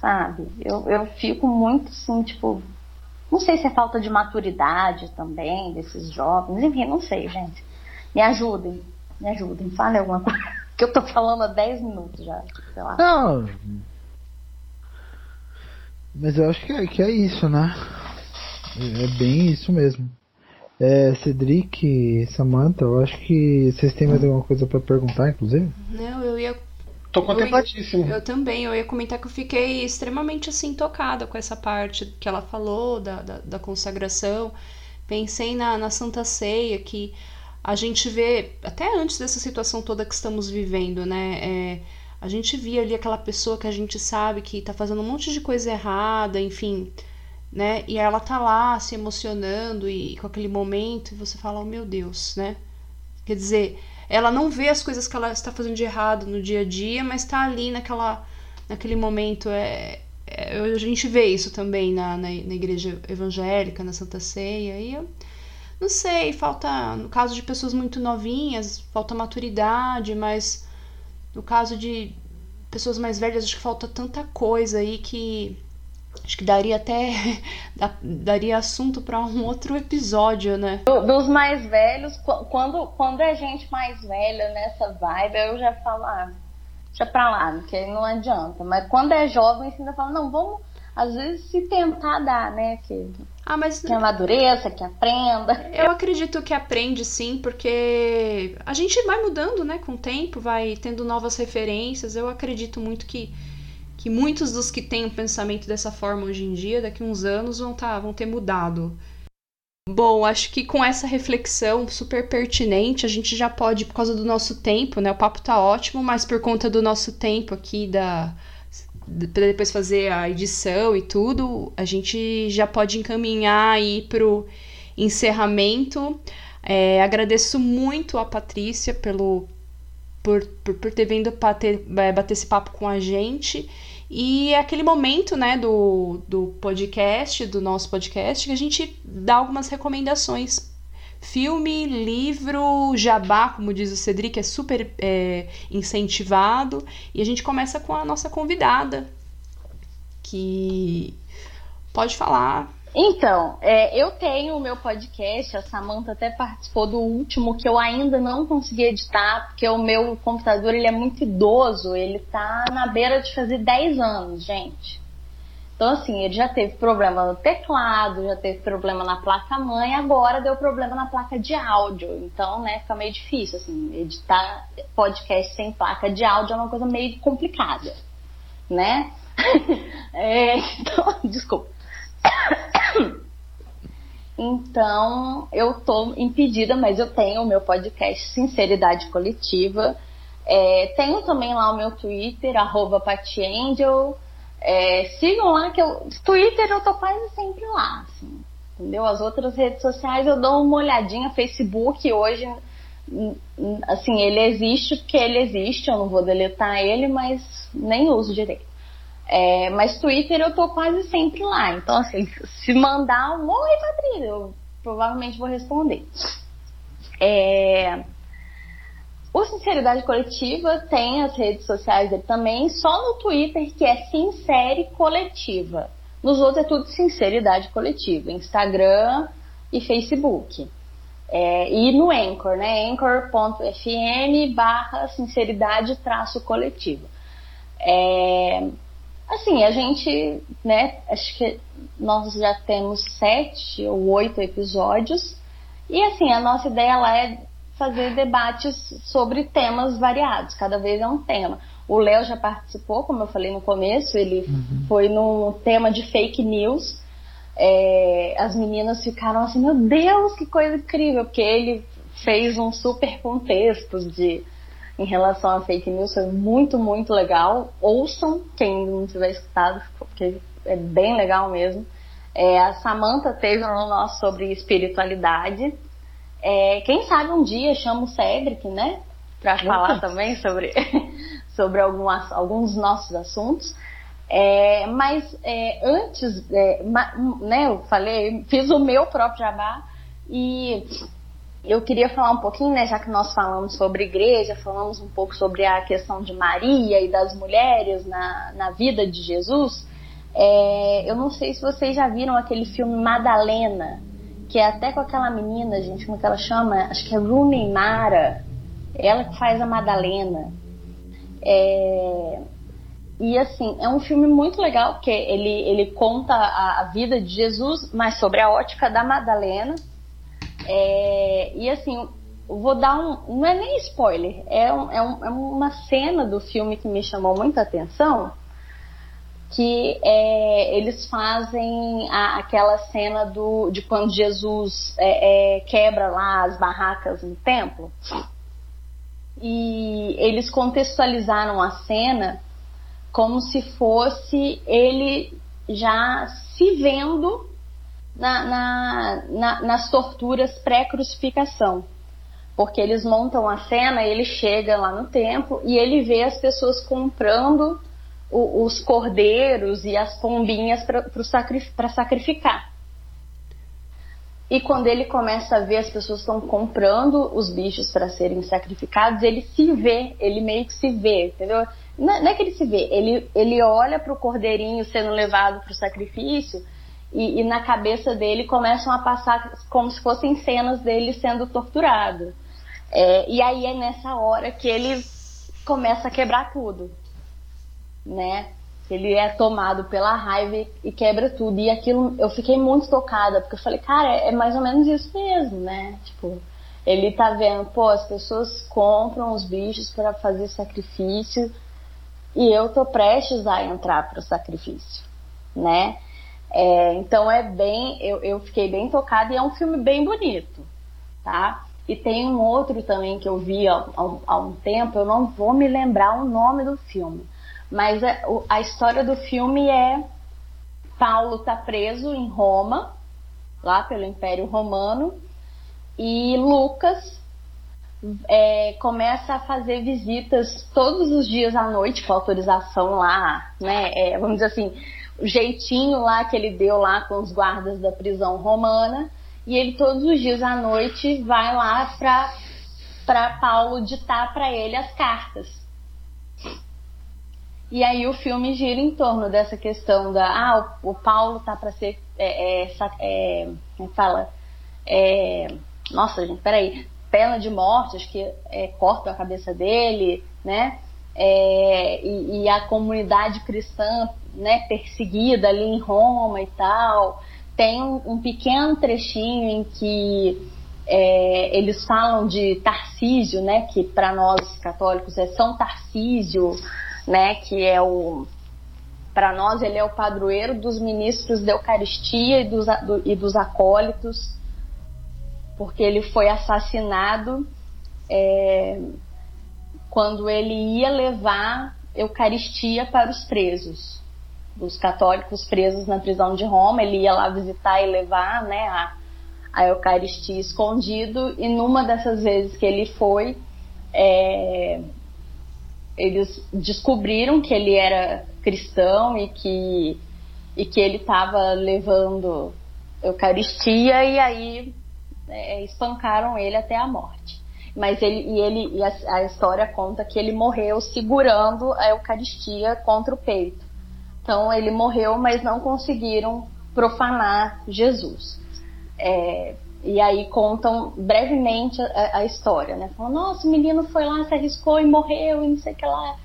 sabe? Eu, eu fico muito assim, tipo. Não sei se é falta de maturidade também desses jovens, enfim, não sei, gente. Me ajudem, me ajudem, fale alguma coisa. Que eu tô falando há 10 minutos já, sei lá. Não. Mas eu acho que é, que é isso, né? É, é bem isso mesmo. É, Cedric, Samantha, eu acho que vocês têm mais alguma coisa para perguntar, inclusive? Não, eu ia Tô contempladíssimo. Eu, eu, também, eu ia comentar que eu fiquei extremamente assim tocada com essa parte que ela falou da, da, da consagração. Pensei na, na Santa Ceia, que a gente vê, até antes dessa situação toda que estamos vivendo, né? É, a gente via ali aquela pessoa que a gente sabe que tá fazendo um monte de coisa errada, enfim, né? E ela tá lá se emocionando e com aquele momento, e você fala, oh meu Deus, né? Quer dizer, ela não vê as coisas que ela está fazendo de errado no dia a dia, mas está ali naquela, naquele momento. É, é, a gente vê isso também na, na, na, igreja evangélica, na Santa Ceia. E eu não sei, falta. No caso de pessoas muito novinhas, falta maturidade, mas no caso de pessoas mais velhas, acho que falta tanta coisa aí que Acho que daria até daria assunto para um outro episódio, né? Dos mais velhos, quando, quando é gente mais velha nessa vibe, eu já falo, ah, deixa pra lá, porque não adianta. Mas quando é jovem, você ainda fala, não, vamos às vezes se tentar dar, né? Que, ah, mas... que amadureça, que aprenda. Eu acredito que aprende sim, porque a gente vai mudando, né, com o tempo, vai tendo novas referências. Eu acredito muito que, que muitos dos que têm o um pensamento dessa forma hoje em dia, daqui uns anos, vão, tá, vão ter mudado. Bom, acho que com essa reflexão super pertinente, a gente já pode, por causa do nosso tempo, né? O papo tá ótimo, mas por conta do nosso tempo aqui da para depois fazer a edição e tudo, a gente já pode encaminhar aí pro encerramento. É, agradeço muito a Patrícia pelo por, por, por ter vindo bater, é, bater esse papo com a gente. E é aquele momento, né, do, do podcast, do nosso podcast, que a gente dá algumas recomendações Filme, livro, jabá, como diz o Cedric, é super é, incentivado. E a gente começa com a nossa convidada, que pode falar. Então, é, eu tenho o meu podcast, a Samantha até participou do último, que eu ainda não consegui editar, porque o meu computador ele é muito idoso, ele tá na beira de fazer 10 anos, gente. Então, assim, ele já teve problema no teclado, já teve problema na placa-mãe, agora deu problema na placa de áudio. Então, né, fica meio difícil, assim, editar podcast sem placa de áudio é uma coisa meio complicada, né? é, então, desculpa. Então, eu tô impedida, mas eu tenho o meu podcast Sinceridade Coletiva. É, tenho também lá o meu Twitter, arroba Patiangel. É, sigam lá que eu. Twitter eu tô quase sempre lá, assim, entendeu? As outras redes sociais eu dou uma olhadinha, Facebook hoje, assim, ele existe porque ele existe, eu não vou deletar ele, mas nem uso direito. É, mas Twitter eu tô quase sempre lá. Então, assim, se mandar um oi, Patrícia, eu provavelmente vou responder. É, o Sinceridade Coletiva tem as redes sociais dele também, só no Twitter que é Sincere Coletiva. Nos outros é tudo Sinceridade Coletiva, Instagram e Facebook. É, e no Anchor, né? anchor.fm barra sinceridade traço coletiva. É, assim, a gente, né, acho que nós já temos sete ou oito episódios. E assim, a nossa ideia lá é fazer debates sobre temas variados, cada vez é um tema. O Léo já participou, como eu falei no começo, ele uhum. foi no tema de fake news. É, as meninas ficaram assim, meu Deus, que coisa incrível, porque ele fez um super contexto de em relação a fake news, foi muito, muito legal. Ouçam, quem não tiver escutado, porque é bem legal mesmo. É, a Samantha teve um nosso sobre espiritualidade. É, quem sabe um dia chama o Cedric, né? Para falar também sobre, sobre algumas, alguns nossos assuntos. É, mas é, antes, é, né, eu falei, fiz o meu próprio jabá e eu queria falar um pouquinho, né, já que nós falamos sobre igreja, falamos um pouco sobre a questão de Maria e das mulheres na, na vida de Jesus. É, eu não sei se vocês já viram aquele filme Madalena, que é até com aquela menina, gente, como é que ela chama? Acho que é Rooney Mara, ela que faz a Madalena. É... E assim, é um filme muito legal, porque ele, ele conta a, a vida de Jesus, mas sobre a ótica da Madalena. É... E assim, vou dar um. Não é nem spoiler, é, um, é, um, é uma cena do filme que me chamou muita atenção que é, eles fazem a, aquela cena do, de quando Jesus é, é, quebra lá as barracas no templo. E eles contextualizaram a cena como se fosse ele já se vendo na, na, na, nas torturas pré-crucificação. Porque eles montam a cena, ele chega lá no templo e ele vê as pessoas comprando o, os cordeiros e as pombinhas para sacrif sacrificar. E quando ele começa a ver as pessoas estão comprando os bichos para serem sacrificados, ele se vê, ele meio que se vê, entendeu? Não, é que ele se vê, ele, ele olha para o cordeirinho sendo levado para o sacrifício e, e, na cabeça dele começam a passar como se fossem cenas dele sendo torturado. É, e aí é nessa hora que ele começa a quebrar tudo né? Ele é tomado pela raiva e quebra tudo. E aquilo eu fiquei muito tocada, porque eu falei, cara, é mais ou menos isso mesmo, né? Tipo, ele tá vendo, pô, as pessoas compram os bichos para fazer sacrifício e eu tô prestes a entrar para o sacrifício, né? É, então é bem, eu, eu fiquei bem tocada e é um filme bem bonito, tá? E tem um outro também que eu vi há, há, um tempo, eu não vou me lembrar o nome do filme, mas a, a história do filme é Paulo tá preso em Roma, lá pelo Império Romano, e Lucas é, começa a fazer visitas todos os dias à noite com autorização lá, né? É, vamos dizer assim, o jeitinho lá que ele deu lá com os guardas da prisão romana. E ele todos os dias à noite vai lá para para Paulo ditar para ele as cartas. E aí o filme gira em torno dessa questão da ah o, o Paulo tá para ser é, é, é, é fala é, nossa gente peraí pena de morte acho que é, corta a cabeça dele né é, e, e, a comunidade cristã né, perseguida ali em Roma e tal. Tem um, um pequeno trechinho em que é, eles falam de Tarcísio, né, que para nós católicos é São Tarcísio, né, que é o para nós ele é o padroeiro dos ministros da Eucaristia e dos, do, e dos acólitos, porque ele foi assassinado é, quando ele ia levar Eucaristia para os presos dos católicos presos na prisão de Roma. Ele ia lá visitar e levar né, a, a Eucaristia escondido, e numa dessas vezes que ele foi, é, eles descobriram que ele era cristão e que, e que ele estava levando Eucaristia, e aí é, espancaram ele até a morte. Mas ele e ele e a, a história conta que ele morreu segurando a Eucaristia contra o peito. Então ele morreu, mas não conseguiram profanar Jesus. É, e aí contam brevemente a, a história, né? Falam, nossa, o menino foi lá, se arriscou e morreu e não sei o que lá.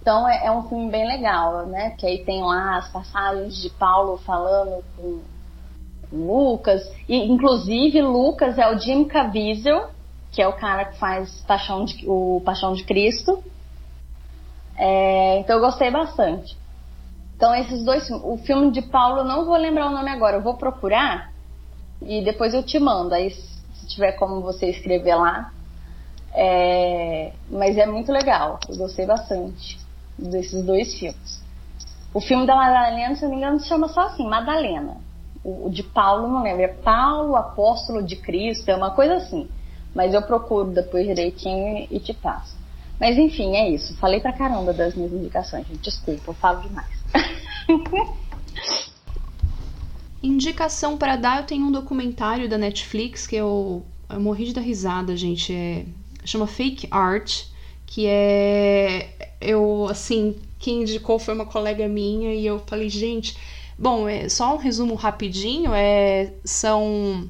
Então é, é, um filme bem legal, né? Que aí tem lá as passagens de Paulo falando com Lucas. E inclusive Lucas é o Jim Caviezel, que é o cara que faz Paixão de, o Paixão de Cristo. É, então eu gostei bastante. Então, esses dois O filme de Paulo, não vou lembrar o nome agora, eu vou procurar e depois eu te mando. Aí, se tiver como você escrever lá. É... Mas é muito legal, eu gostei bastante desses dois filmes. O filme da Madalena, se não me engano, se chama só assim, Madalena. O, de Paulo, não lembro. É Paulo, apóstolo de Cristo, é uma coisa assim. Mas eu procuro depois direitinho e te passo. Mas enfim, é isso. Falei pra caramba das minhas indicações, gente. Desculpa, eu falo demais. Indicação para dar, eu tenho um documentário da Netflix que eu, eu morri de dar risada, gente. É, chama Fake Art, que é. Eu, assim, quem indicou foi uma colega minha e eu falei, gente. Bom, é só um resumo rapidinho: é, são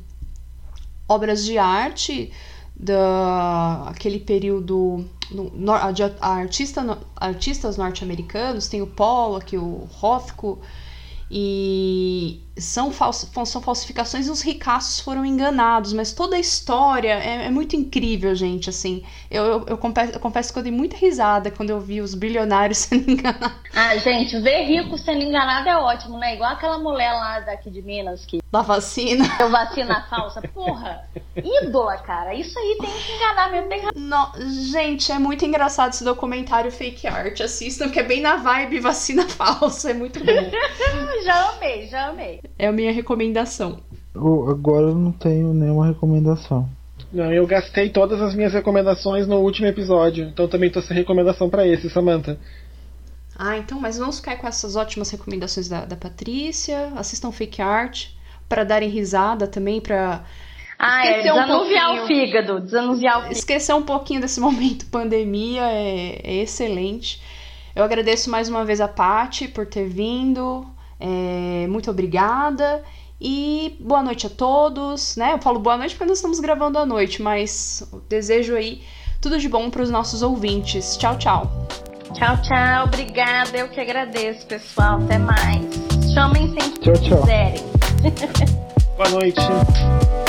obras de arte da aquele período no, artista, artistas norte-americanos, tem o Pollock, o Rothko, e são, fals, são falsificações e os ricaços foram enganados, mas toda a história é, é muito incrível, gente, assim, eu, eu, eu, confesso, eu, confesso, que eu dei muita risada quando eu vi os bilionários sendo enganados. Ah, gente, ver rico sendo enganado é ótimo, né? Igual aquela mulher lá daqui de Minas que... Da vacina. Deu vacina falsa, porra, ídola, cara, isso aí tem que enganar mesmo. Tem... No, gente, é muito engraçado esse documentário Fake Art, assistam, que é bem na vibe vacina falsa, é muito bom. já amei, já amei. É a minha recomendação. agora eu não tenho nenhuma recomendação. Não, eu gastei todas as minhas recomendações no último episódio, então também tô sem recomendação para esse, Samantha. Ah, então, mas vamos ficar com essas ótimas recomendações da, da Patrícia. Assistam Fake Art, para darem risada também, para ah, é, desanuviar um o fígado, desanuviar o fígado. Esquecer um pouquinho desse momento pandemia é, é excelente. Eu agradeço mais uma vez a Pati por ter vindo. É, muito obrigada. E boa noite a todos, né? Eu falo boa noite porque nós estamos gravando à noite, mas desejo aí tudo de bom para os nossos ouvintes. Tchau, tchau. Tchau, tchau. Obrigada. Eu que agradeço, pessoal. Até mais. Chamem sempre tchau, que quiserem. Boa noite.